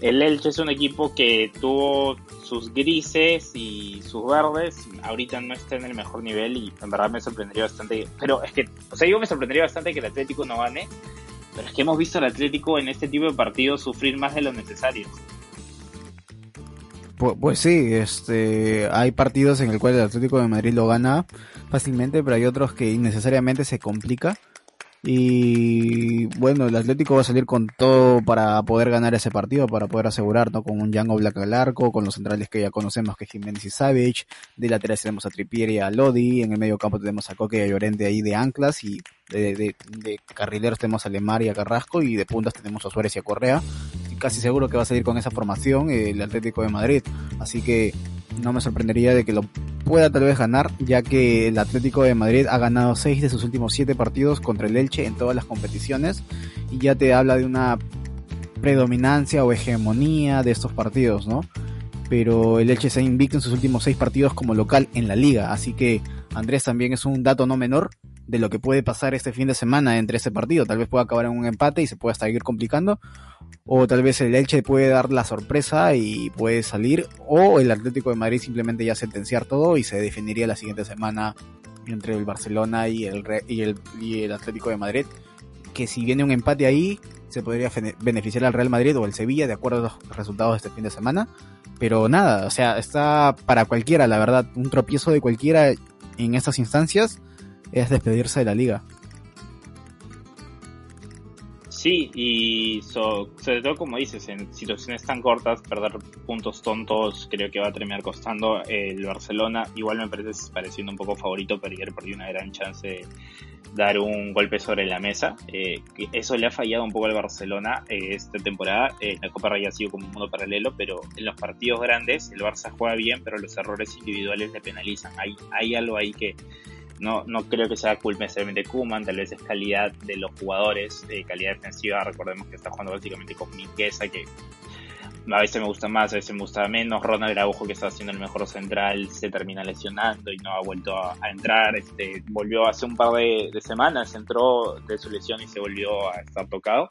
El Elche es un equipo que tuvo sus grises y sus verdes. Ahorita no está en el mejor nivel y en verdad me sorprendería bastante. Pero es que, o sea, digo, me sorprendería bastante que el Atlético no gane. Pero es que hemos visto al Atlético en este tipo de partidos sufrir más de lo necesario. Pues, sí, este, hay partidos en el cual el Atlético de Madrid lo gana fácilmente, pero hay otros que innecesariamente se complica. Y bueno, el Atlético va a salir con todo para poder ganar ese partido, para poder asegurar, ¿no? Con un Django Black al arco, con los centrales que ya conocemos, que es Jiménez y Savage. De laterales tenemos a Tripier y a Lodi. En el medio campo tenemos a Coque y a Llorente ahí de anclas. Y de, de, de carrileros tenemos a Lemar y a Carrasco. Y de puntas tenemos a Suárez y a Correa. Y casi seguro que va a salir con esa formación el Atlético de Madrid. Así que no me sorprendería de que lo pueda tal vez ganar, ya que el Atlético de Madrid ha ganado 6 de sus últimos 7 partidos contra el Elche en todas las competiciones y ya te habla de una predominancia o hegemonía de estos partidos, ¿no? Pero el Elche se ha invicto en sus últimos 6 partidos como local en la liga, así que Andrés también es un dato no menor de lo que puede pasar este fin de semana entre ese partido. Tal vez pueda acabar en un empate y se pueda seguir complicando. O tal vez el Elche puede dar la sorpresa y puede salir. O el Atlético de Madrid simplemente ya sentenciar todo y se definiría la siguiente semana entre el Barcelona y el, y el, y el Atlético de Madrid. Que si viene un empate ahí, se podría beneficiar al Real Madrid o el Sevilla de acuerdo a los resultados de este fin de semana. Pero nada, o sea, está para cualquiera, la verdad. Un tropiezo de cualquiera en estas instancias es despedirse de la liga. Sí, y sobre todo como dices, en situaciones tan cortas, perder puntos tontos creo que va a terminar costando. El Barcelona igual me parece pareciendo un poco favorito, pero ayer perdió una gran chance de dar un golpe sobre la mesa. Eh, eso le ha fallado un poco al Barcelona eh, esta temporada. Eh, la Copa Rey ha sido como un mundo paralelo, pero en los partidos grandes el Barça juega bien, pero los errores individuales le penalizan. Hay, hay algo ahí que no, no creo que sea culpa necesariamente Kuman, tal vez es calidad de los jugadores, eh, calidad defensiva. Recordemos que está jugando básicamente con Mingueza, que a veces me gusta más, a veces me gusta menos. Ronald Araujo, que está haciendo el mejor central, se termina lesionando y no ha vuelto a, entrar. Este, volvió hace un par de, de, semanas, entró de su lesión y se volvió a estar tocado.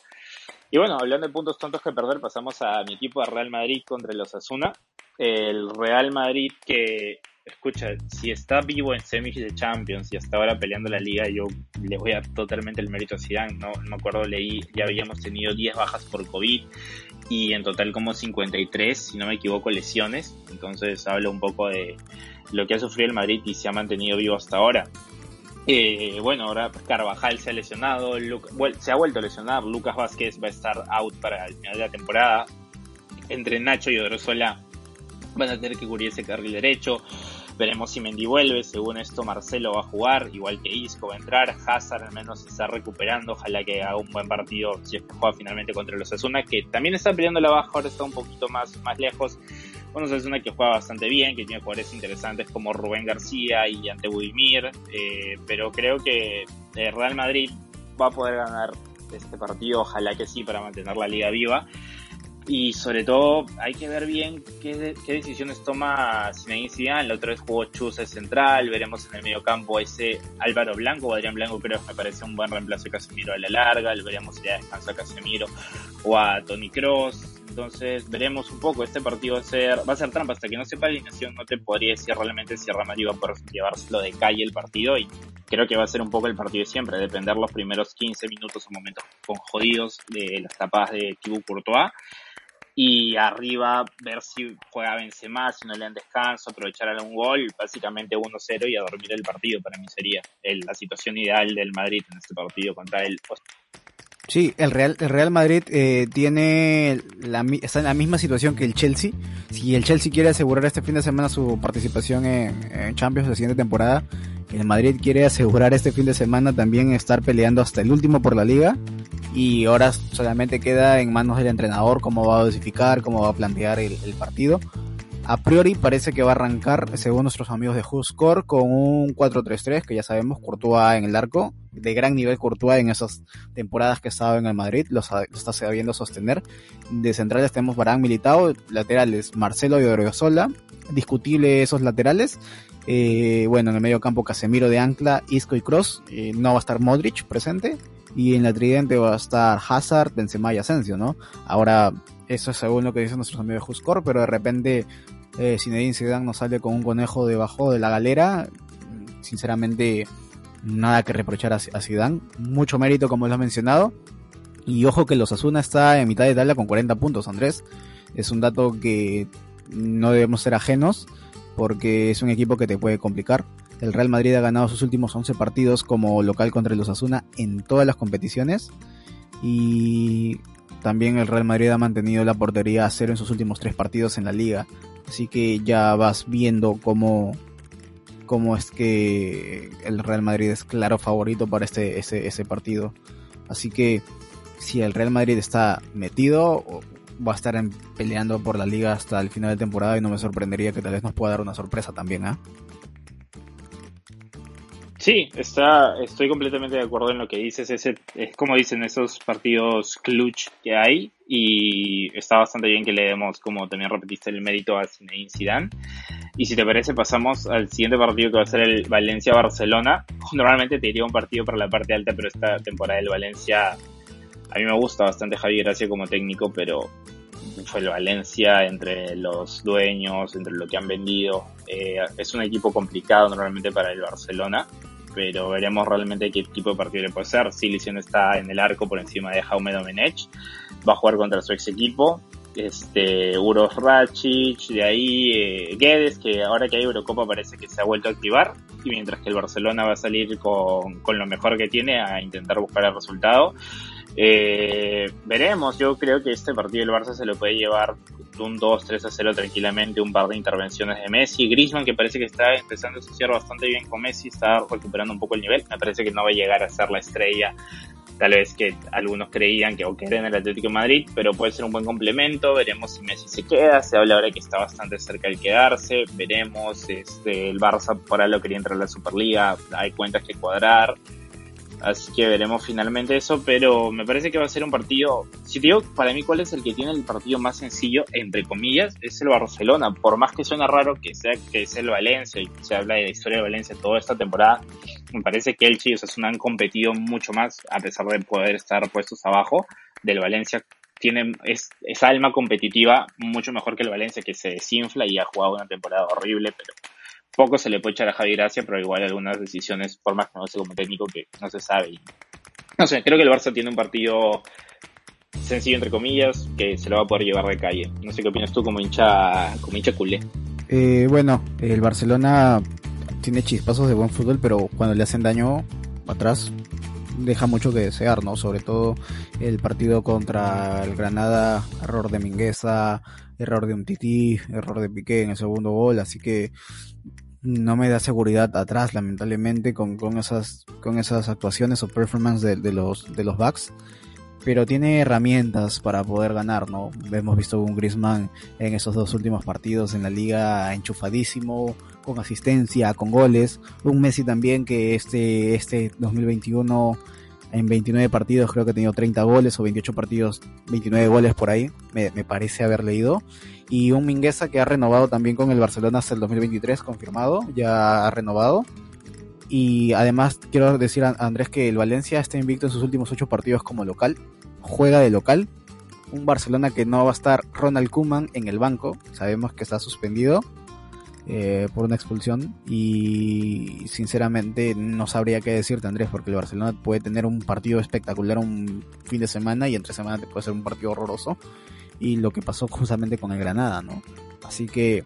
Y bueno, hablando de puntos tontos que perder, pasamos a mi equipo de Real Madrid contra los Asuna. El Real Madrid que escucha, si está vivo en semis de Champions y hasta ahora peleando la liga, yo le voy a totalmente el mérito a Zidane. No, no me acuerdo, leí, ya habíamos tenido 10 bajas por COVID y en total como 53, si no me equivoco, lesiones. Entonces habla un poco de lo que ha sufrido el Madrid y se ha mantenido vivo hasta ahora. Eh, bueno, ahora Carvajal se ha lesionado, se ha vuelto a lesionar, Lucas Vázquez va a estar out para el final de la temporada. Entre Nacho y Odrosola van a tener que cubrir ese carril derecho. Veremos si Mendy vuelve, según esto Marcelo va a jugar, igual que Isco va a entrar, Hazard al menos está recuperando, ojalá que haga un buen partido si es que juega finalmente contra los Asuna, que también está peleando la baja, ahora está un poquito más, más lejos. Bueno, es una que juega bastante bien, que tiene jugadores interesantes como Rubén García y Ante Budimir, eh, pero creo que eh, Real Madrid va a poder ganar este partido, ojalá que sí, para mantener la liga viva y sobre todo hay que ver bien qué, qué decisiones toma Zinedine Zidane. La otra vez jugó Chus central, veremos en el medio campo ese Álvaro Blanco o Adrián Blanco creo me parece un buen reemplazo de Casemiro a la larga, lo veremos si ya descansa a Casemiro o a Tony Cross. Entonces veremos un poco, este partido va a ser, va a ser trampa, hasta que no sepa la alineación no te podría decir realmente si Real va a poder llevárselo de calle el partido. Y creo que va a ser un poco el partido de siempre, depender los primeros 15 minutos o momentos con jodidos de las tapadas de Thibaut Courtois y arriba ver si juega Benzema, si no le dan descanso, aprovechar algún gol, básicamente 1-0 y a dormir el partido para mí sería la situación ideal del Madrid en este partido contra el Sí, el Real, el Real Madrid eh, tiene la, está en la misma situación que el Chelsea. Si el Chelsea quiere asegurar este fin de semana su participación en, en Champions la siguiente temporada, el Madrid quiere asegurar este fin de semana también estar peleando hasta el último por la liga y ahora solamente queda en manos del entrenador cómo va a dosificar, cómo va a plantear el, partido. A priori parece que va a arrancar, según nuestros amigos de Juscore, con un 4-3-3, que ya sabemos, Courtois en el arco, de gran nivel Courtois en esas temporadas que estaba en el Madrid, lo, está sabiendo sostener. De centrales tenemos Barán Militao, laterales Marcelo y Oriozola, discutible esos laterales. Eh, bueno, en el medio campo Casemiro de Ancla, Isco y Cross, eh, no va a estar Modric presente, y en la tridente va a estar Hazard, Benzema y Asensio, ¿no? Ahora, eso es según lo que dicen nuestros amigos de Juscor, pero de repente eh, Zinedine Zidane nos sale con un conejo debajo de la galera. Sinceramente, nada que reprochar a, Zidane. Mucho mérito, como lo has mencionado. Y ojo que los Asuna está en mitad de tabla con 40 puntos, Andrés. Es un dato que no debemos ser ajenos porque es un equipo que te puede complicar. El Real Madrid ha ganado sus últimos 11 partidos como local contra el Osasuna en todas las competiciones. Y también el Real Madrid ha mantenido la portería a cero en sus últimos tres partidos en la liga. Así que ya vas viendo cómo, cómo es que el Real Madrid es claro favorito para este, ese, partido. Así que si el Real Madrid está metido, va a estar peleando por la liga hasta el final de temporada y no me sorprendería que tal vez nos pueda dar una sorpresa también, ¿ah? Sí, está, estoy completamente de acuerdo en lo que dices. Es como dicen esos partidos clutch que hay y está bastante bien que le demos, como también repetiste, el mérito a Zinedine Zidane. Y si te parece, pasamos al siguiente partido que va a ser el Valencia-Barcelona. Normalmente te diría un partido para la parte alta, pero esta temporada del Valencia a mí me gusta bastante Javier Gracia como técnico, pero fue el Valencia entre los dueños, entre lo que han vendido. Eh, es un equipo complicado normalmente para el Barcelona pero veremos realmente qué tipo de partido le puede ser. Silicion está en el arco por encima de Jaume Domenech, va a jugar contra su ex equipo. Este, Uros Racic, de ahí eh, Guedes, que ahora que hay Eurocopa parece que se ha vuelto a activar, y mientras que el Barcelona va a salir con, con lo mejor que tiene a intentar buscar el resultado. Eh, veremos, yo creo que este partido del Barça se lo puede llevar un 2-3 a 0 tranquilamente, un par de intervenciones de Messi. Griezmann, que parece que está empezando a asociar bastante bien con Messi, está recuperando un poco el nivel. Me parece que no va a llegar a ser la estrella, tal vez que algunos creían que o que era en el Atlético de Madrid, pero puede ser un buen complemento. Veremos si Messi se queda. Se habla ahora que está bastante cerca de quedarse. Veremos. Este, el Barça por ahí lo quería entrar a la Superliga. Hay cuentas que cuadrar. Así que veremos finalmente eso, pero me parece que va a ser un partido, si te digo para mí cuál es el que tiene el partido más sencillo, entre comillas, es el Barcelona. Por más que suena raro que sea que es el Valencia y se habla de la historia de Valencia toda esta temporada, me parece que el y Osasuna han competido mucho más, a pesar de poder estar puestos abajo del Valencia. Tienen es, esa alma competitiva mucho mejor que el Valencia que se desinfla y ha jugado una temporada horrible, pero poco se le puede echar a Javi Gracia, pero igual algunas decisiones, por más que no sea como técnico, que no se sabe. no sé, creo que el Barça tiene un partido sencillo, entre comillas, que se lo va a poder llevar de calle. No sé qué opinas tú como hincha, como hincha culé. Eh, bueno, el Barcelona tiene chispazos de buen fútbol, pero cuando le hacen daño atrás, deja mucho que desear, ¿no? Sobre todo el partido contra el Granada, error de Mingueza, error de un tití, error de Piqué en el segundo gol, así que no me da seguridad atrás, lamentablemente, con, con, esas, con esas actuaciones o performance de, los, de los backs. Pero tiene herramientas para poder ganar, ¿no? Hemos visto un Griezmann en esos dos últimos partidos en la liga enchufadísimo, con asistencia, con goles. Un Messi también que este, este 2021 en 29 partidos creo que ha tenido 30 goles o 28 partidos, 29 goles por ahí, me, parece haber leído y un Mingueza que ha renovado también con el Barcelona hasta el 2023, confirmado, ya ha renovado. Y además quiero decir a Andrés que el Valencia está invicto en sus últimos ocho partidos como local, juega de local. Un Barcelona que no va a estar Ronald Kuman en el banco, sabemos que está suspendido eh, por una expulsión y sinceramente no sabría qué decirte Andrés porque el Barcelona puede tener un partido espectacular un fin de semana y entre semana te puede ser un partido horroroso y lo que pasó justamente con el Granada, ¿no? Así que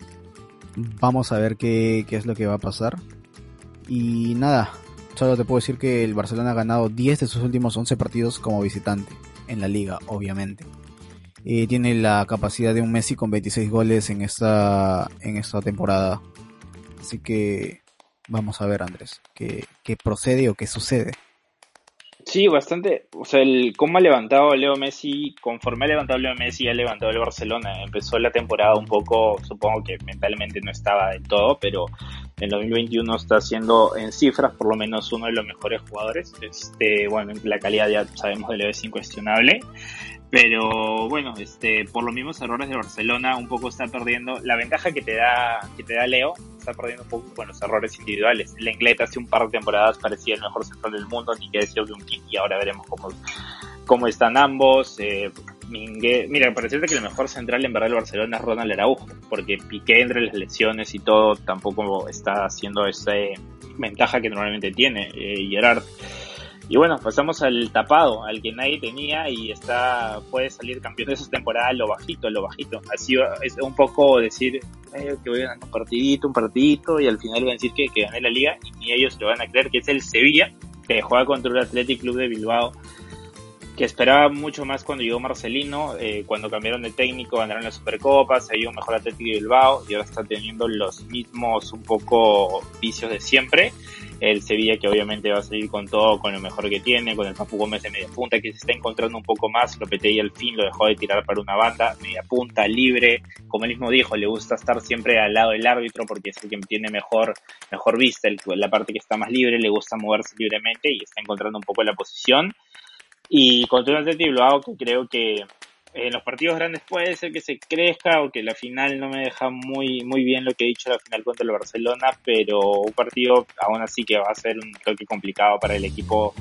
vamos a ver qué, qué es lo que va a pasar. Y nada, solo te puedo decir que el Barcelona ha ganado 10 de sus últimos 11 partidos como visitante en la liga, obviamente. Eh, tiene la capacidad de un Messi con 26 goles en esta, en esta temporada. Así que vamos a ver, Andrés, qué, qué procede o qué sucede. Sí, bastante. O sea, el cómo ha levantado Leo Messi, conforme ha levantado Leo Messi, ha levantado el Barcelona. Empezó la temporada un poco, supongo que mentalmente no estaba del todo, pero en 2021 está siendo en cifras por lo menos uno de los mejores jugadores. Este, bueno, la calidad ya sabemos de Leo es incuestionable. Pero bueno, este, por los mismos errores de Barcelona, un poco está perdiendo la ventaja que te da, que te da Leo, está perdiendo un poco con los errores individuales. La Inglés hace un par de temporadas parecía el mejor central del mundo, ni que decir de un y ahora veremos cómo, cómo están ambos. Eh, mira, parece que el mejor central en verdad del Barcelona es Ronald Araujo, porque Piqué entre las lesiones y todo tampoco está haciendo esa ventaja que normalmente tiene. Eh, Gerard Y bueno, pasamos al tapado, al que nadie tenía y está puede salir campeón de esa temporada lo bajito, lo bajito. Así es un poco decir eh, que voy ganar un partidito, un partidito y al final van a decir que, que gané la liga y ni ellos lo van a creer que es el Sevilla que juega contra el Athletic Club de Bilbao que esperaba mucho más cuando llegó Marcelino, eh, cuando cambiaron de técnico, ganaron las Supercopas, se un mejor Atlético de Bilbao y ahora está teniendo los mismos un poco vicios de siempre. El Sevilla que obviamente va a salir con todo, con lo mejor que tiene, con el Papu Gómez de media punta que se está encontrando un poco más, y al fin lo dejó de tirar para una banda, media punta, libre, como él mismo dijo, le gusta estar siempre al lado del árbitro porque es el que tiene mejor, mejor vista, la parte que está más libre, le gusta moverse libremente y está encontrando un poco la posición. Y contra un Atleti que creo que en los partidos grandes puede ser que se crezca o que la final no me deja muy muy bien lo que he dicho la final contra el Barcelona, pero un partido aún así que va a ser un toque complicado para el equipo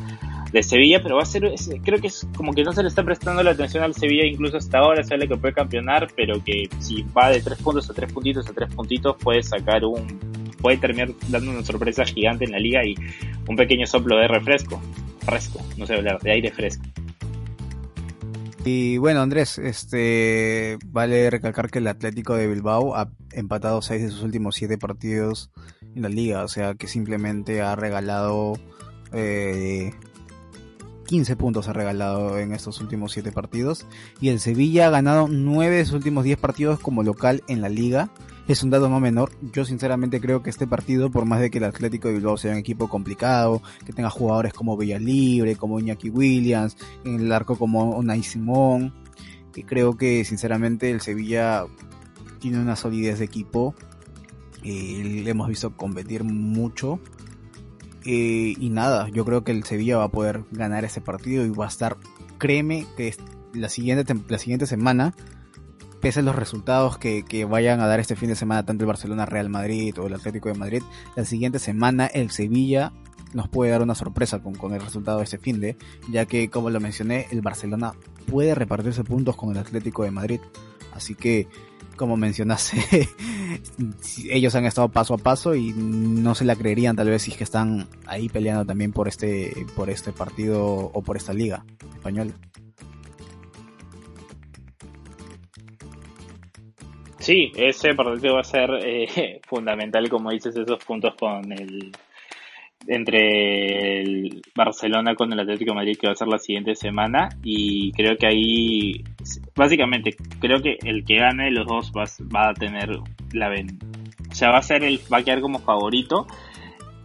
de Sevilla, pero va a ser, creo que es como que no se le está prestando la atención al Sevilla incluso hasta ahora, sabe que puede campeonar, pero que si va de tres puntos a tres puntitos a tres puntitos puede sacar un, puede terminar dando una sorpresa gigante en la liga y un pequeño soplo de refresco fresco, no sé hablar, de aire fresco. Y bueno, Andrés, este vale recalcar que el Atlético de Bilbao ha empatado seis de sus últimos siete partidos en la liga, o sea que simplemente ha regalado eh, 15 puntos ha regalado en estos últimos siete partidos. Y el Sevilla ha ganado nueve de sus últimos 10 partidos como local en la liga es un dato no menor. Yo sinceramente creo que este partido, por más de que el Atlético de Bilbao sea un equipo complicado, que tenga jugadores como Villalibre, como Iñaki Williams, en el arco como Unai Simón, que creo que sinceramente el Sevilla tiene una solidez de equipo. Eh, le hemos visto competir mucho. Eh, y nada, yo creo que el Sevilla va a poder ganar ese partido y va a estar, créeme que la siguiente, la siguiente semana pese a los resultados que, vayan a dar este fin de semana, tanto el Barcelona Real Madrid o el Atlético de Madrid, la siguiente semana el Sevilla nos puede dar una sorpresa con, el resultado de este fin de, ya que como lo mencioné, el Barcelona puede repartirse puntos con el Atlético de Madrid. Así que, como mencionaste, <laughs> ellos han estado paso a paso y no se la creerían tal vez si es que están ahí peleando también por este, por este partido o por esta liga española. Sí, ese partido va a ser eh, <laughs> fundamental, como dices, esos puntos con el entre el Barcelona con el Atlético Madrid que va a ser la siguiente semana. Y creo que ahí básicamente creo que el que gane los dos va, va a tener la ven o sea va a ser el va a quedar como favorito.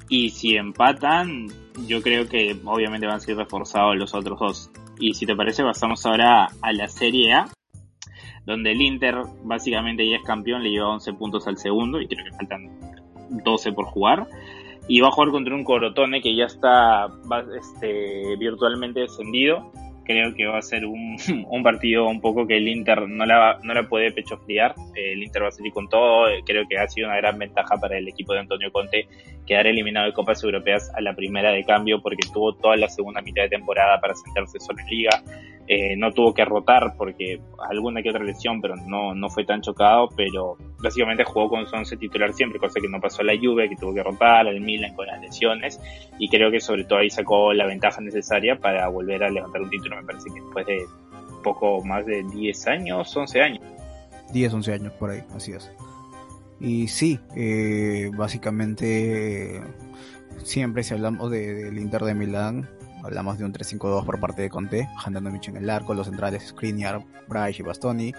Y si empatan yo creo que obviamente van a ser reforzados los otros dos. Y si te parece pasamos ahora a la Serie A donde el Inter básicamente ya es campeón, le lleva 11 puntos al segundo y creo que faltan 12 por jugar. Y va a jugar contra un Corotone que ya está este, virtualmente descendido creo que va a ser un, <laughs> un, partido un poco que el Inter no la, no la puede pecho friar. El Inter va a salir con todo. Creo que ha sido una gran ventaja para el equipo de Antonio Conte quedar eliminado de Copas Europeas a la primera de cambio porque tuvo toda la segunda mitad de temporada para sentarse solo en liga. Eh, no tuvo que rotar porque alguna que otra lesión, pero no, no fue tan chocado, pero básicamente jugó con su once titular siempre, cosa que no pasó a la Juve, que tuvo que rotar, al Milan con las lesiones, y creo que sobre todo ahí sacó la ventaja necesaria para volver a levantar un título, me parece que después de poco más de 10 años, 11 años. 10, 11 años por ahí, así es. Y sí, eh, básicamente siempre si hablamos del Inter de Milán, Hablamos de un 3-5-2 por parte de Conte, Handanovic en el arco, los centrales Skriniar, Bryce y Bastoni.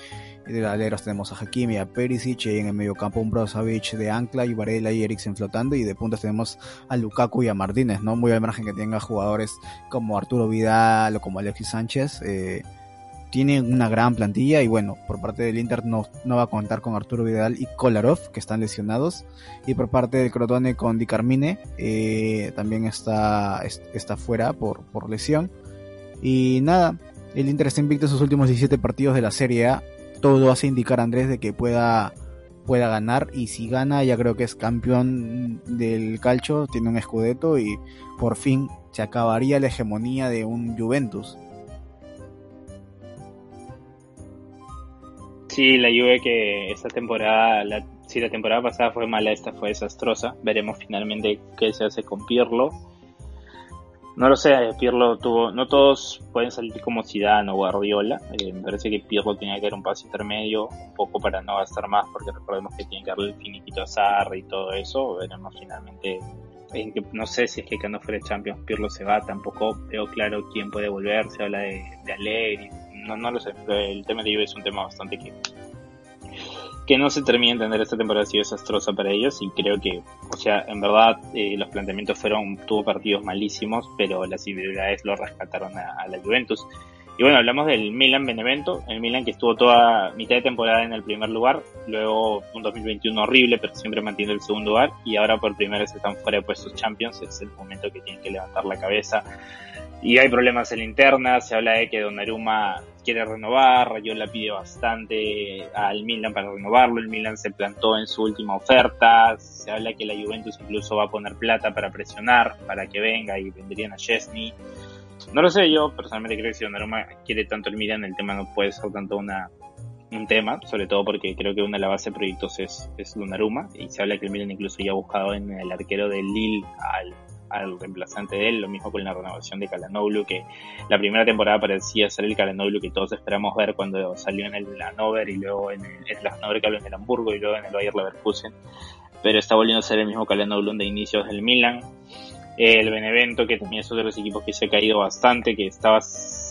Y de aleros tenemos a Hakimi, a Perisic, y en el medio campo un Brozovic de ancla y Varela y Eriksen flotando. Y de puntas tenemos a Lukaku y a Martínez, ¿no? Muy al margen que tenga jugadores como Arturo Vidal o como Alexis Sánchez. Eh, tiene una gran plantilla y bueno, por parte del Inter no, no va a contar con Arturo Vidal y Kolarov, que están lesionados, y por parte del Crotone con Di Carmine, eh, también está, está fuera por, por lesión. Y nada, el Inter está invicto en sus últimos 17 partidos de la Serie A, todo hace indicar a Andrés de que pueda pueda ganar. Y si gana ya creo que es campeón del calcio, tiene un escudeto y por fin se acabaría la hegemonía de un Juventus Sí, la Juve que esta temporada, la, si la temporada pasada fue mala, esta fue desastrosa. Veremos finalmente qué se hace con Pirlo. No lo sé, Pirlo tuvo, no todos pueden salir como Zidane o Guardiola, eh, me parece que Pirlo tenía que dar un paso intermedio, un poco para no gastar más, porque recordemos que tiene que darle el finiquito a Sarri y todo eso, veremos finalmente, en que, no sé si es que cuando fuera Champions Pirlo se va, tampoco veo claro quién puede volver, se habla de, de Allegri, no, no lo sé, el tema de Juve es un tema bastante que que no se termina de entender esta temporada ha sido desastrosa para ellos y creo que, o sea, en verdad eh, los planteamientos fueron, tuvo partidos malísimos, pero las individualidades lo rescataron a, la Juventus. Y bueno, hablamos del Milan Benevento, el Milan que estuvo toda mitad de temporada en el primer lugar, luego un 2021 horrible, pero siempre mantiene el segundo lugar, y ahora por primera vez están fuera de puestos Champions, es el momento que tienen que levantar la cabeza. Y hay problemas en la interna, se habla de que Donnarumma quiere renovar, Rayola pide bastante al Milan para renovarlo, el Milan se plantó en su última oferta, se habla que la Juventus incluso va a poner plata para presionar, para que venga y vendrían a Chesney. No lo sé, yo personalmente creo que si Donnarumma quiere tanto el Milan, el tema no puede ser tanto una, un tema, sobre todo porque creo que una de las bases de proyectos es, es Donnarumma, y se habla que el Milan incluso ya ha buscado en el arquero del Lille al al reemplazante de él, lo mismo con la renovación de Calanoglu, que la primera temporada parecía ser el Calanoglu que todos esperamos ver cuando salió en el Hannover y luego en el, Hannover que habló en el Hamburgo y luego en el Bayer Leverkusen, pero está volviendo a ser el mismo Calanoglu de inicios del Milan. El Benevento, que también es otro de los equipos que se ha caído bastante, que estaba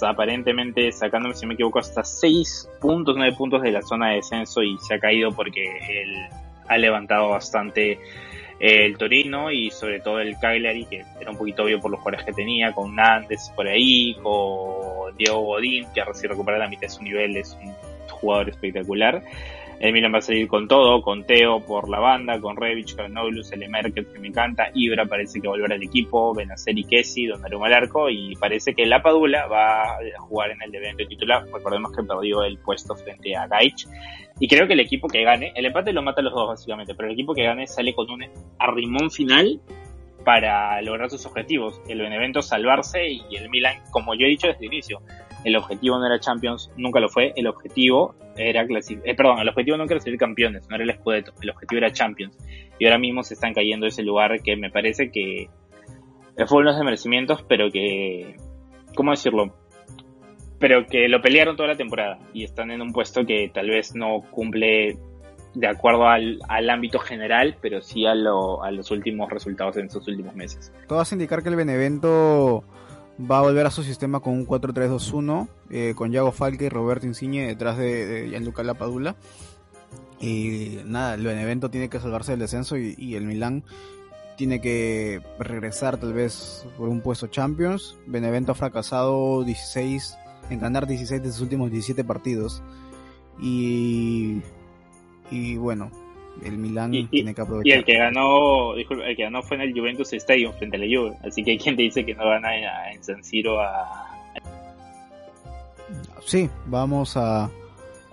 aparentemente sacando, si me equivoco, hasta 6 puntos, 9 puntos de la zona de descenso y se ha caído porque él ha levantado bastante el Torino y sobre todo el Cagliari, que era un poquito obvio por los jugadores que tenía, con Nandes por ahí, con Diego Godín, que recién recupera la mitad de su nivel, es un jugador espectacular. El Milan va a salir con todo, con Teo por la banda, con Revich, el Merkel que me encanta, Ibra parece que va a volver al equipo, Benacer y Kessi, Donnarumma al arco, y parece que la Padula va a jugar en el evento titular. Recordemos que perdió el puesto frente a Gaich. Y creo que el equipo que gane, el empate lo mata a los dos básicamente, pero el equipo que gane sale con un arrimón final para lograr sus objetivos. El Benevento salvarse y el Milan, como yo he dicho desde el inicio, el objetivo no era Champions, nunca lo fue, el objetivo era clasificar, eh, perdón, el objetivo nunca era ser campeones, no era el Scudetto, el objetivo era Champions. Y ahora mismo se están cayendo ese lugar que me parece que fue unos de merecimientos, pero que, ¿cómo decirlo? Pero que lo pelearon toda la temporada y están en un puesto que tal vez no cumple de acuerdo al, al ámbito general, pero sí a, lo, a los últimos resultados en estos últimos meses. Todo hace indicar que el Benevento va a volver a su sistema con un 4-3-2-1, eh, con Yago Falque y Roberto Insigne detrás de, de Gianluca Lapadula. Y nada, el Benevento tiene que salvarse del descenso y, el Milán tiene que regresar tal vez por un puesto Champions. Benevento ha fracasado 16 en ganar 16 de sus últimos 17 partidos. Y, y bueno, el Milan tiene que aprovechar. Y el que ganó, disculpa, el que ganó fue en el Juventus Stadium frente a la Juve, así que hay quien te dice que no gana en San Siro a Sí, vamos a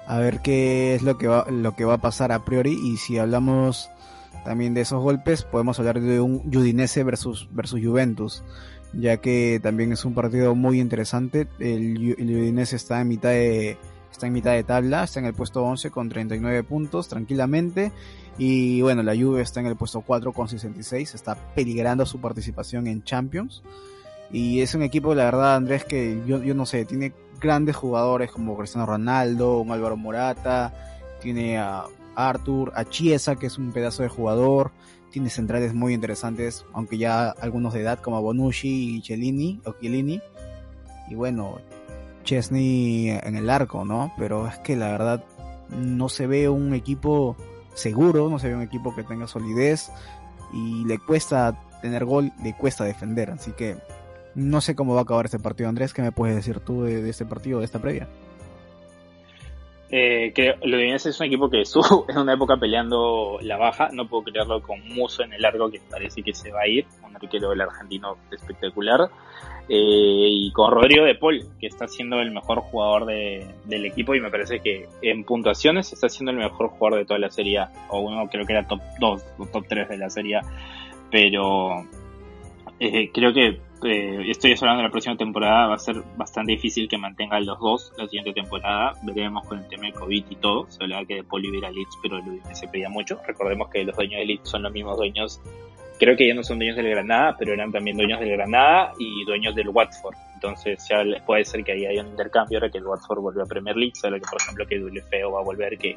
a ver qué es lo que va lo que va a pasar a priori y si hablamos también de esos golpes, podemos hablar de un Udinese versus versus Juventus, ya que también es un partido muy interesante. El, el Udinese está en mitad de está en mitad de tabla, está en el puesto 11 con 39 puntos tranquilamente. Y bueno, la Juve está en el puesto 4 con 66, está peligrando su participación en Champions. Y es un equipo, la verdad, Andrés, que yo, yo no sé, tiene grandes jugadores como Cristiano Ronaldo, un Álvaro Morata, tiene a Arthur, a Chiesa, que es un pedazo de jugador, tiene centrales muy interesantes, aunque ya algunos de edad como Bonucci y Cellini o. Y bueno, Chesney en el arco, ¿no? Pero es que la verdad no se ve un equipo seguro, no se ve un equipo que tenga solidez y le cuesta tener gol, le cuesta defender. Así que no sé cómo va a acabar este partido. Andrés, ¿qué me puedes decir tú de, este partido, de esta previa? Eh, creo, lo es un equipo que estuvo <laughs> en una época peleando la baja, no puedo creerlo con Muso en el largo que parece que se va a ir, un arquero del argentino espectacular. Eh, y con Rodrigo de Paul, que está siendo el mejor jugador del equipo. Y me parece que en puntuaciones está siendo el mejor jugador de toda la serie, o uno creo que era top 2 o top 3 de la serie, pero eh, creo que eh, estoy hablando de la próxima temporada, va a ser bastante difícil que mantengan los dos la siguiente temporada, veremos con el tema de COVID y todo, se hablaba que de Paul iba a Leeds, pero se pedía mucho, recordemos que los dueños de Leeds son los mismos dueños. Creo que ya no son dueños del Granada, pero eran también dueños del Granada y dueños del Watford. Entonces ya puede ser que ahí haya un intercambio ahora que el Watford vuelve a Premier League, solo que por ejemplo que Dulefeo va a volver, que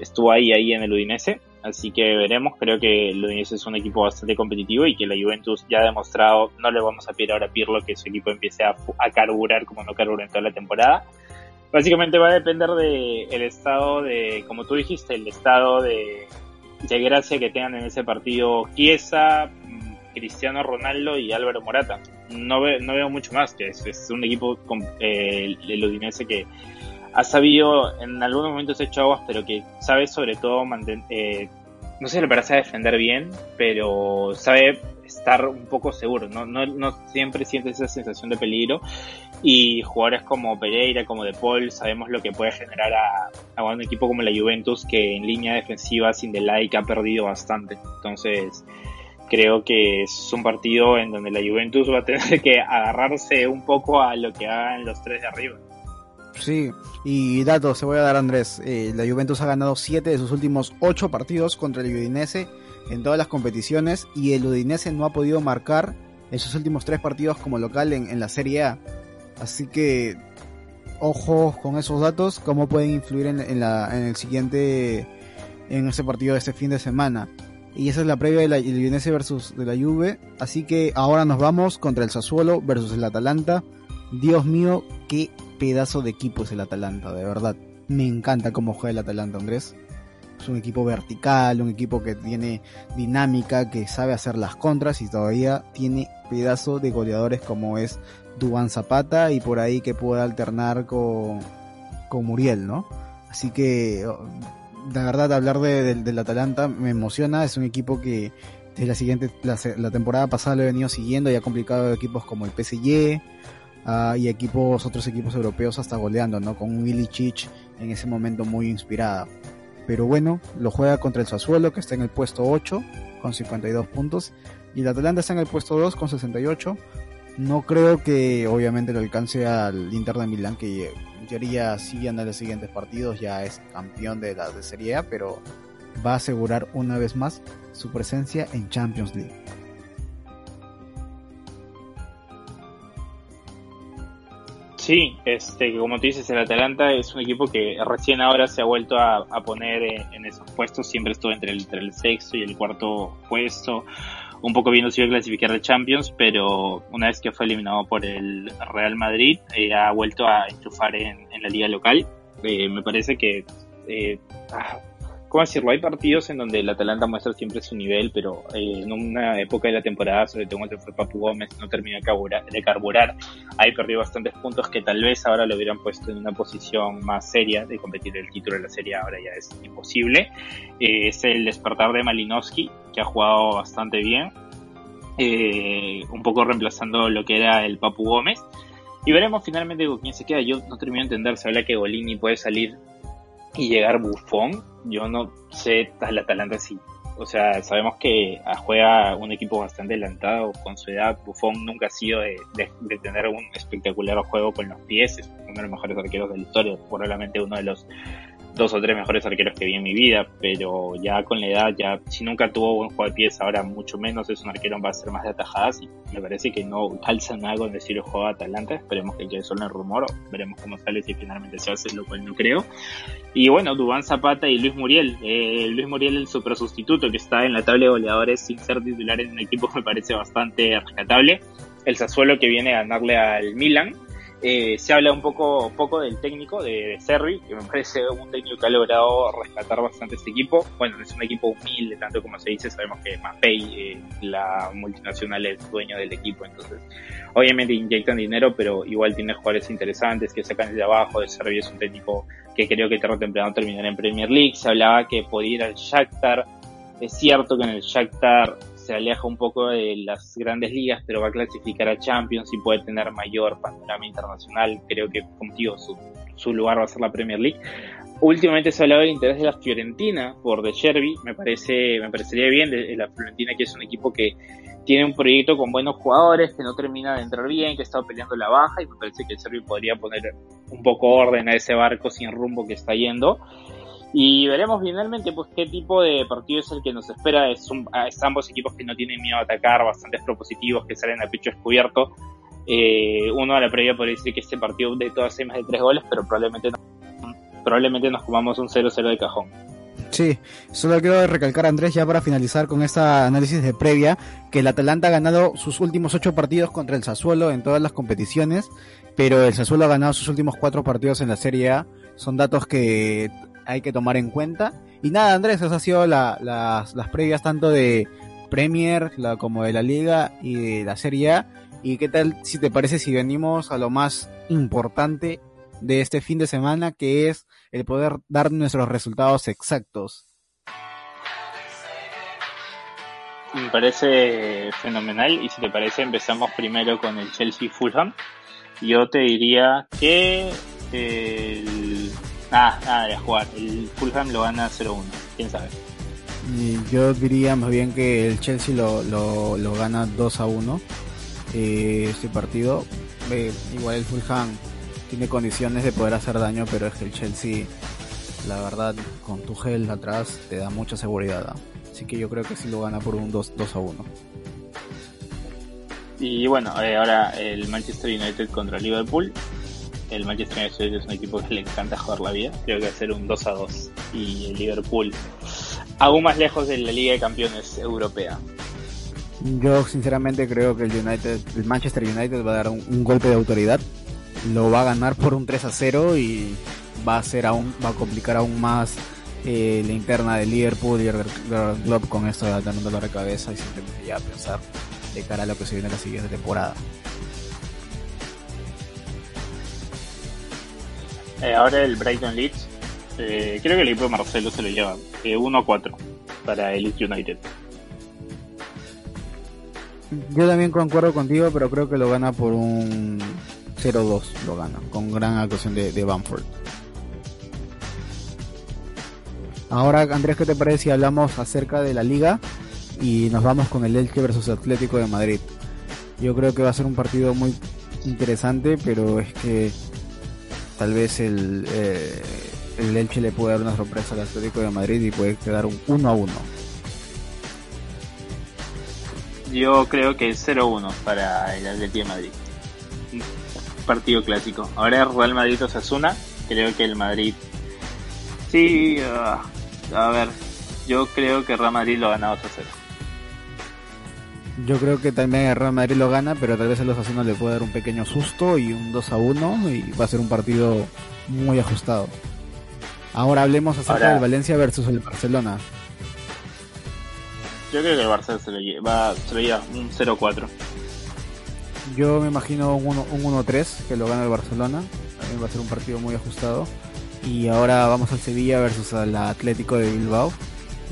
estuvo ahí ahí en el Udinese. Así que veremos, creo que el Udinese es un equipo bastante competitivo y que la Juventus ya ha demostrado, no le vamos a pedir ahora a Pirlo que su equipo empiece a, a carburar como no carburó en toda la temporada. Básicamente va a depender de el estado de, como tú dijiste, el estado de, de gracia que tengan en ese partido Chiesa, mm, Cristiano Ronaldo y Álvaro Morata. No, no veo mucho más, que es, un equipo con, eh, el Udinese que ha sabido en algunos momentos hecho aguas, pero que sabe sobre todo mantener, eh, no sé si le parece defender bien, pero sabe estar un poco seguro, no, no, no siempre siente esa sensación de peligro y jugadores como Pereira, como De Paul, sabemos lo que puede generar a, un equipo como la Juventus que en línea defensiva sin de like ha perdido bastante. Entonces, creo que es un partido en donde la Juventus va a tener <laughs> que agarrarse un poco a lo que hagan los tres de arriba. Sí, y datos, se voy a dar Andrés. Eh, la Juventus ha ganado 7 de sus últimos 8 partidos contra el Udinese en todas las competiciones y el Udinese no ha podido marcar en sus últimos 3 partidos como local en, la Serie A. Así que ojo con esos datos, cómo pueden influir en, el siguiente, en ese partido de este fin de semana. Y esa es la previa de la Udinese versus de la Juve. Así que ahora nos vamos contra el Sassuolo versus el Atalanta. Dios mío, qué pedazo de equipo es el Atalanta, de verdad. Me encanta cómo juega el Atalanta, Andrés. Es un equipo vertical, un equipo que tiene dinámica, que sabe hacer las contras y todavía tiene pedazo de goleadores como es Dubán Zapata y por ahí que pueda alternar con, con Muriel, ¿no? Así que, la verdad, hablar de, del Atalanta me emociona. Es un equipo que desde la siguiente, la, temporada pasada lo he venido siguiendo y ha complicado equipos como el PSG uh, y equipos, otros equipos europeos hasta goleando, ¿no? Con un Ilicic en ese momento muy inspirada. Pero bueno, lo juega contra el Sassuolo que está en el puesto 8 con 52 puntos y el Atalanta está en el puesto 2 con 68 no creo que obviamente le alcance al Inter de Milán, que en teoría si anda en los siguientes partidos, ya es campeón de la de Serie A, pero va a asegurar una vez más su presencia en Champions League. Sí, este, como tú dices, el Atalanta es un equipo que recién ahora se ha vuelto a, poner en, esos puestos, siempre estuvo entre el, entre el sexto y el cuarto puesto un poco iba a clasificar de Champions, pero una vez que fue eliminado por el Real Madrid, eh, ha vuelto a enchufar en, la liga local. Eh, me parece que eh, ah, ¿cómo decirlo? Hay partidos en donde el Atalanta muestra siempre su nivel, pero eh, en una época de la temporada, sobre todo cuando fue Papu Gómez, no terminó de carburar, ahí perdió bastantes puntos que tal vez ahora lo hubieran puesto en una posición más seria de competir el título de la serie, ahora ya es imposible. Eh, es el despertar de Malinowski, que ha jugado bastante bien, eh, un poco reemplazando lo que era el Papu Gómez. Y veremos finalmente con quién se queda. Yo no termino de entender, se habla que Golini puede salir y llegar Buffon, yo no sé el Atalanta sí. O sea, sabemos que juega un equipo bastante adelantado con su edad. Buffon nunca ha sido de, de, tener un espectacular juego con los pies. Es uno de los mejores arqueros de la historia. Probablemente uno de los dos o tres mejores arqueros que vi en mi vida, pero ya con la edad, ya si nunca tuvo buen juego de pies, ahora mucho menos es un arquero va a ser más de atajadas y me parece que no calza nada con decir el juego de Atalanta, esperemos que quede solo en rumor, veremos cómo sale si finalmente se hace, lo cual no creo. Y bueno, Dubán Zapata y Luis Muriel, eh, Luis Muriel el super sustituto que está en la tabla de goleadores sin ser titular en un equipo me parece bastante rescatable. El Sassuolo que viene a ganarle al Milan, eh, se habla un poco, poco del técnico, de, Serri, que me parece un técnico que ha logrado rescatar bastante este equipo. Bueno, es un equipo humilde, tanto como se dice, sabemos que Mapei, eh, la multinacional, es dueño del equipo, entonces obviamente inyectan dinero, pero igual tiene jugadores interesantes que sacan desde abajo. De Servi es un técnico que creo que tarde o temprano terminará en Premier League. Se hablaba que podía ir al Shakhtar. Es cierto que en el Shakhtar se aleja un poco de las grandes ligas, pero va a clasificar a Champions y puede tener mayor panorama internacional. Creo que, contigo su, su lugar va a ser la Premier League. Últimamente se ha hablado del interés de la Fiorentina por De Chervi, me parece, me parecería bien, de, la Fiorentina que es un equipo que tiene un proyecto con buenos jugadores, que no termina de entrar bien, que está peleando la baja y me parece que el Chervi podría poner un poco orden a ese barco sin rumbo que está yendo. Y veremos finalmente pues qué tipo de partido es el que nos espera. Es, un, ambos equipos que no tienen miedo a atacar, bastantes propositivos que salen a pecho descubierto. Eh, uno a la previa podría decir que este partido de todas hay más de tres goles, pero probablemente, probablemente nos comamos un 0-0 de cajón. Sí, solo quiero recalcar Andrés ya para finalizar con esta análisis de previa que el Atalanta ha ganado sus últimos ocho partidos contra el Sassuolo en todas las competiciones, pero el Sassuolo ha ganado sus últimos cuatro partidos en la Serie A. Son datos que hay que tomar en cuenta. Y nada, Andrés, esas han sido las, las previas tanto de Premier la, como de la Liga y de la Serie A. ¿Y qué tal si te parece si venimos a lo más importante de este fin de semana, que es el poder dar nuestros resultados exactos? Me parece fenomenal y si te parece empezamos primero con el Chelsea Fulham. Yo te diría que el... Ah, nada de jugar. El Fulham lo gana 0-1. ¿Quién sabe? yo diría más bien que el Chelsea lo, lo, lo gana 2 a 1 eh, este partido. Eh, igual el Fulham tiene condiciones de poder hacer daño, pero es que el Chelsea, la verdad, con Tuchel atrás te da mucha seguridad. Así que yo creo que sí lo gana por un 2, 2 a 1. Y bueno, eh, ahora el Manchester United contra Liverpool. El Manchester United es un equipo que le encanta jugar la vida. Creo que va a ser un 2 a 2. Y el Liverpool aún más lejos de la Liga de Campeones Europea. Yo sinceramente creo que el United, el Manchester United va a dar un, golpe de autoridad. Lo va a ganar por un 3 a 0 y va a ser aún, va a complicar aún más eh, la interna de Liverpool y el Club con esto de dando dolor de cabeza y simplemente ya pensar de cara a lo que se viene la siguiente temporada. Eh, ahora el Brighton Leeds. Eh, creo que el equipo de Marcelo se lo lleva. 1 a 4 para el Leeds United. Yo también concuerdo contigo, pero creo que lo gana por un 0-2, lo gana, con gran actuación de, de Bamford. Ahora, Andrés, ¿qué te parece si hablamos acerca de la liga y nos vamos con el Elche versus Atlético de Madrid? Yo creo que va a ser un partido muy interesante, pero es que tal vez el, eh, el Elche le puede dar una sorpresa al Atlético de Madrid y puede quedar un 1 a 1. Yo creo que es 0-1 para el Atlético de Madrid. partido clásico. Ahora Real Madrid Osasuna. Creo que el Madrid. Sí, uh, a ver. Yo creo que Real Madrid lo gana 2 0. Yo creo que también el Real Madrid lo gana, pero tal vez el Osasuna le puede dar un pequeño susto y un 2 1 y va a ser un partido muy ajustado. Ahora hablemos acerca del Valencia versus el Barcelona. Yo creo que el Barça se lo lleva, se lo lleva un 0-4. Yo me imagino un 1-3 que lo gana el Barcelona. También va a ser un partido muy ajustado. Y ahora vamos al Sevilla versus al Atlético de Bilbao.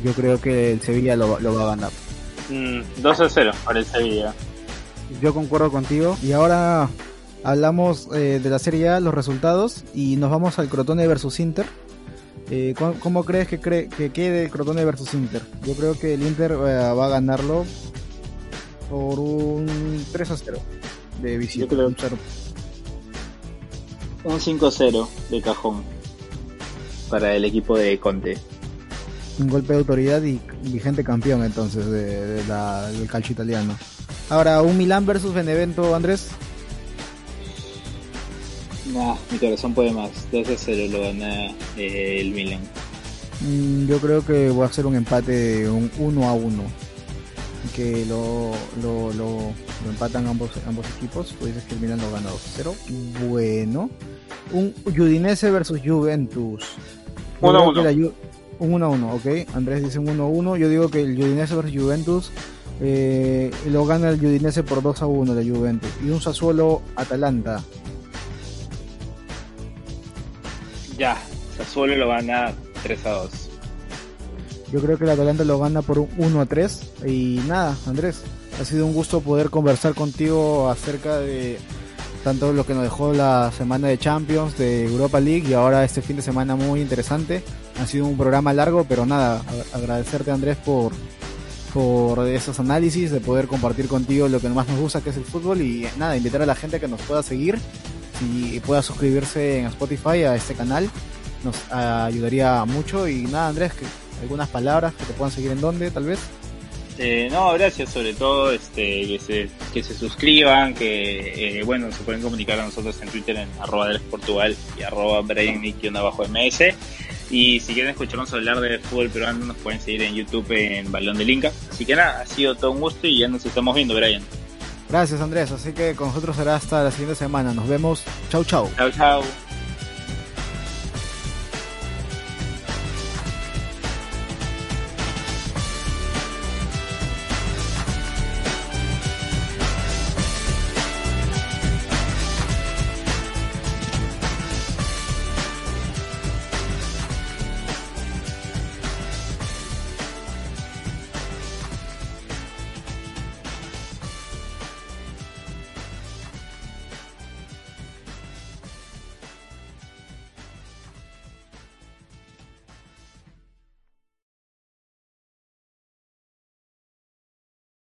Yo creo que el Sevilla lo, va a ganar. Mm, 2-0 para el Sevilla. Yo concuerdo contigo. Y ahora hablamos eh, de la Serie A, los resultados. Y nos vamos al Crotone versus Inter. Eh, ¿cómo, crees que, cree, que quede Crotone versus Inter? Yo creo que el Inter eh, va a ganarlo por un 3 a 0 de visita. un, 5-0 de cajón para el equipo de Conte. Un golpe de autoridad y vigente campeón entonces de, del calcio italiano. Ahora, un Milan versus Benevento, Andrés. No, mi corazón puede más. 2 a 0 lo gana eh, el Milan. Mm, yo creo que voy a hacer un empate, un 1 a 1. Que lo, lo, lo, empatan ambos, ambos equipos. Tú dices que el Milan lo gana 2 a 0. Bueno. Un Udinese versus Juventus. 1 a 1. Un 1 a 1, ok. Andrés dice un 1 a 1. Yo digo que el Udinese versus Juventus eh, lo gana el Udinese por 2 a 1 de Juventus. Y un Sassuolo Atalanta. Ya, Sassuolo lo gana 3 a 2. Yo creo que el Atalanta lo gana por un 1 a 3. Y nada, Andrés, ha sido un gusto poder conversar contigo acerca de tanto lo que nos dejó la semana de Champions, de Europa League y ahora este fin de semana muy interesante. Ha sido un programa largo, pero nada, agradecerte Andrés por, por esos análisis, de poder compartir contigo lo que más nos gusta, que es el fútbol y nada, invitar a la gente que nos pueda seguir y pueda suscribirse en Spotify a este canal nos ayudaría mucho. Y nada, Andrés, que algunas palabras que te puedan seguir en dónde, tal vez. Eh, no, gracias sobre todo este, que, se, que se suscriban, que eh, bueno, se pueden comunicar a nosotros en Twitter en arroba Portugal y arroba ms y si quieren escucharnos hablar de fútbol peruano nos pueden seguir en YouTube en Balón de Inca. Así que nada, ha sido todo un gusto y ya nos estamos viendo, Brian. Gracias Andrés, así que con nosotros será hasta la siguiente semana. Nos vemos. Chau chau. Chau chau.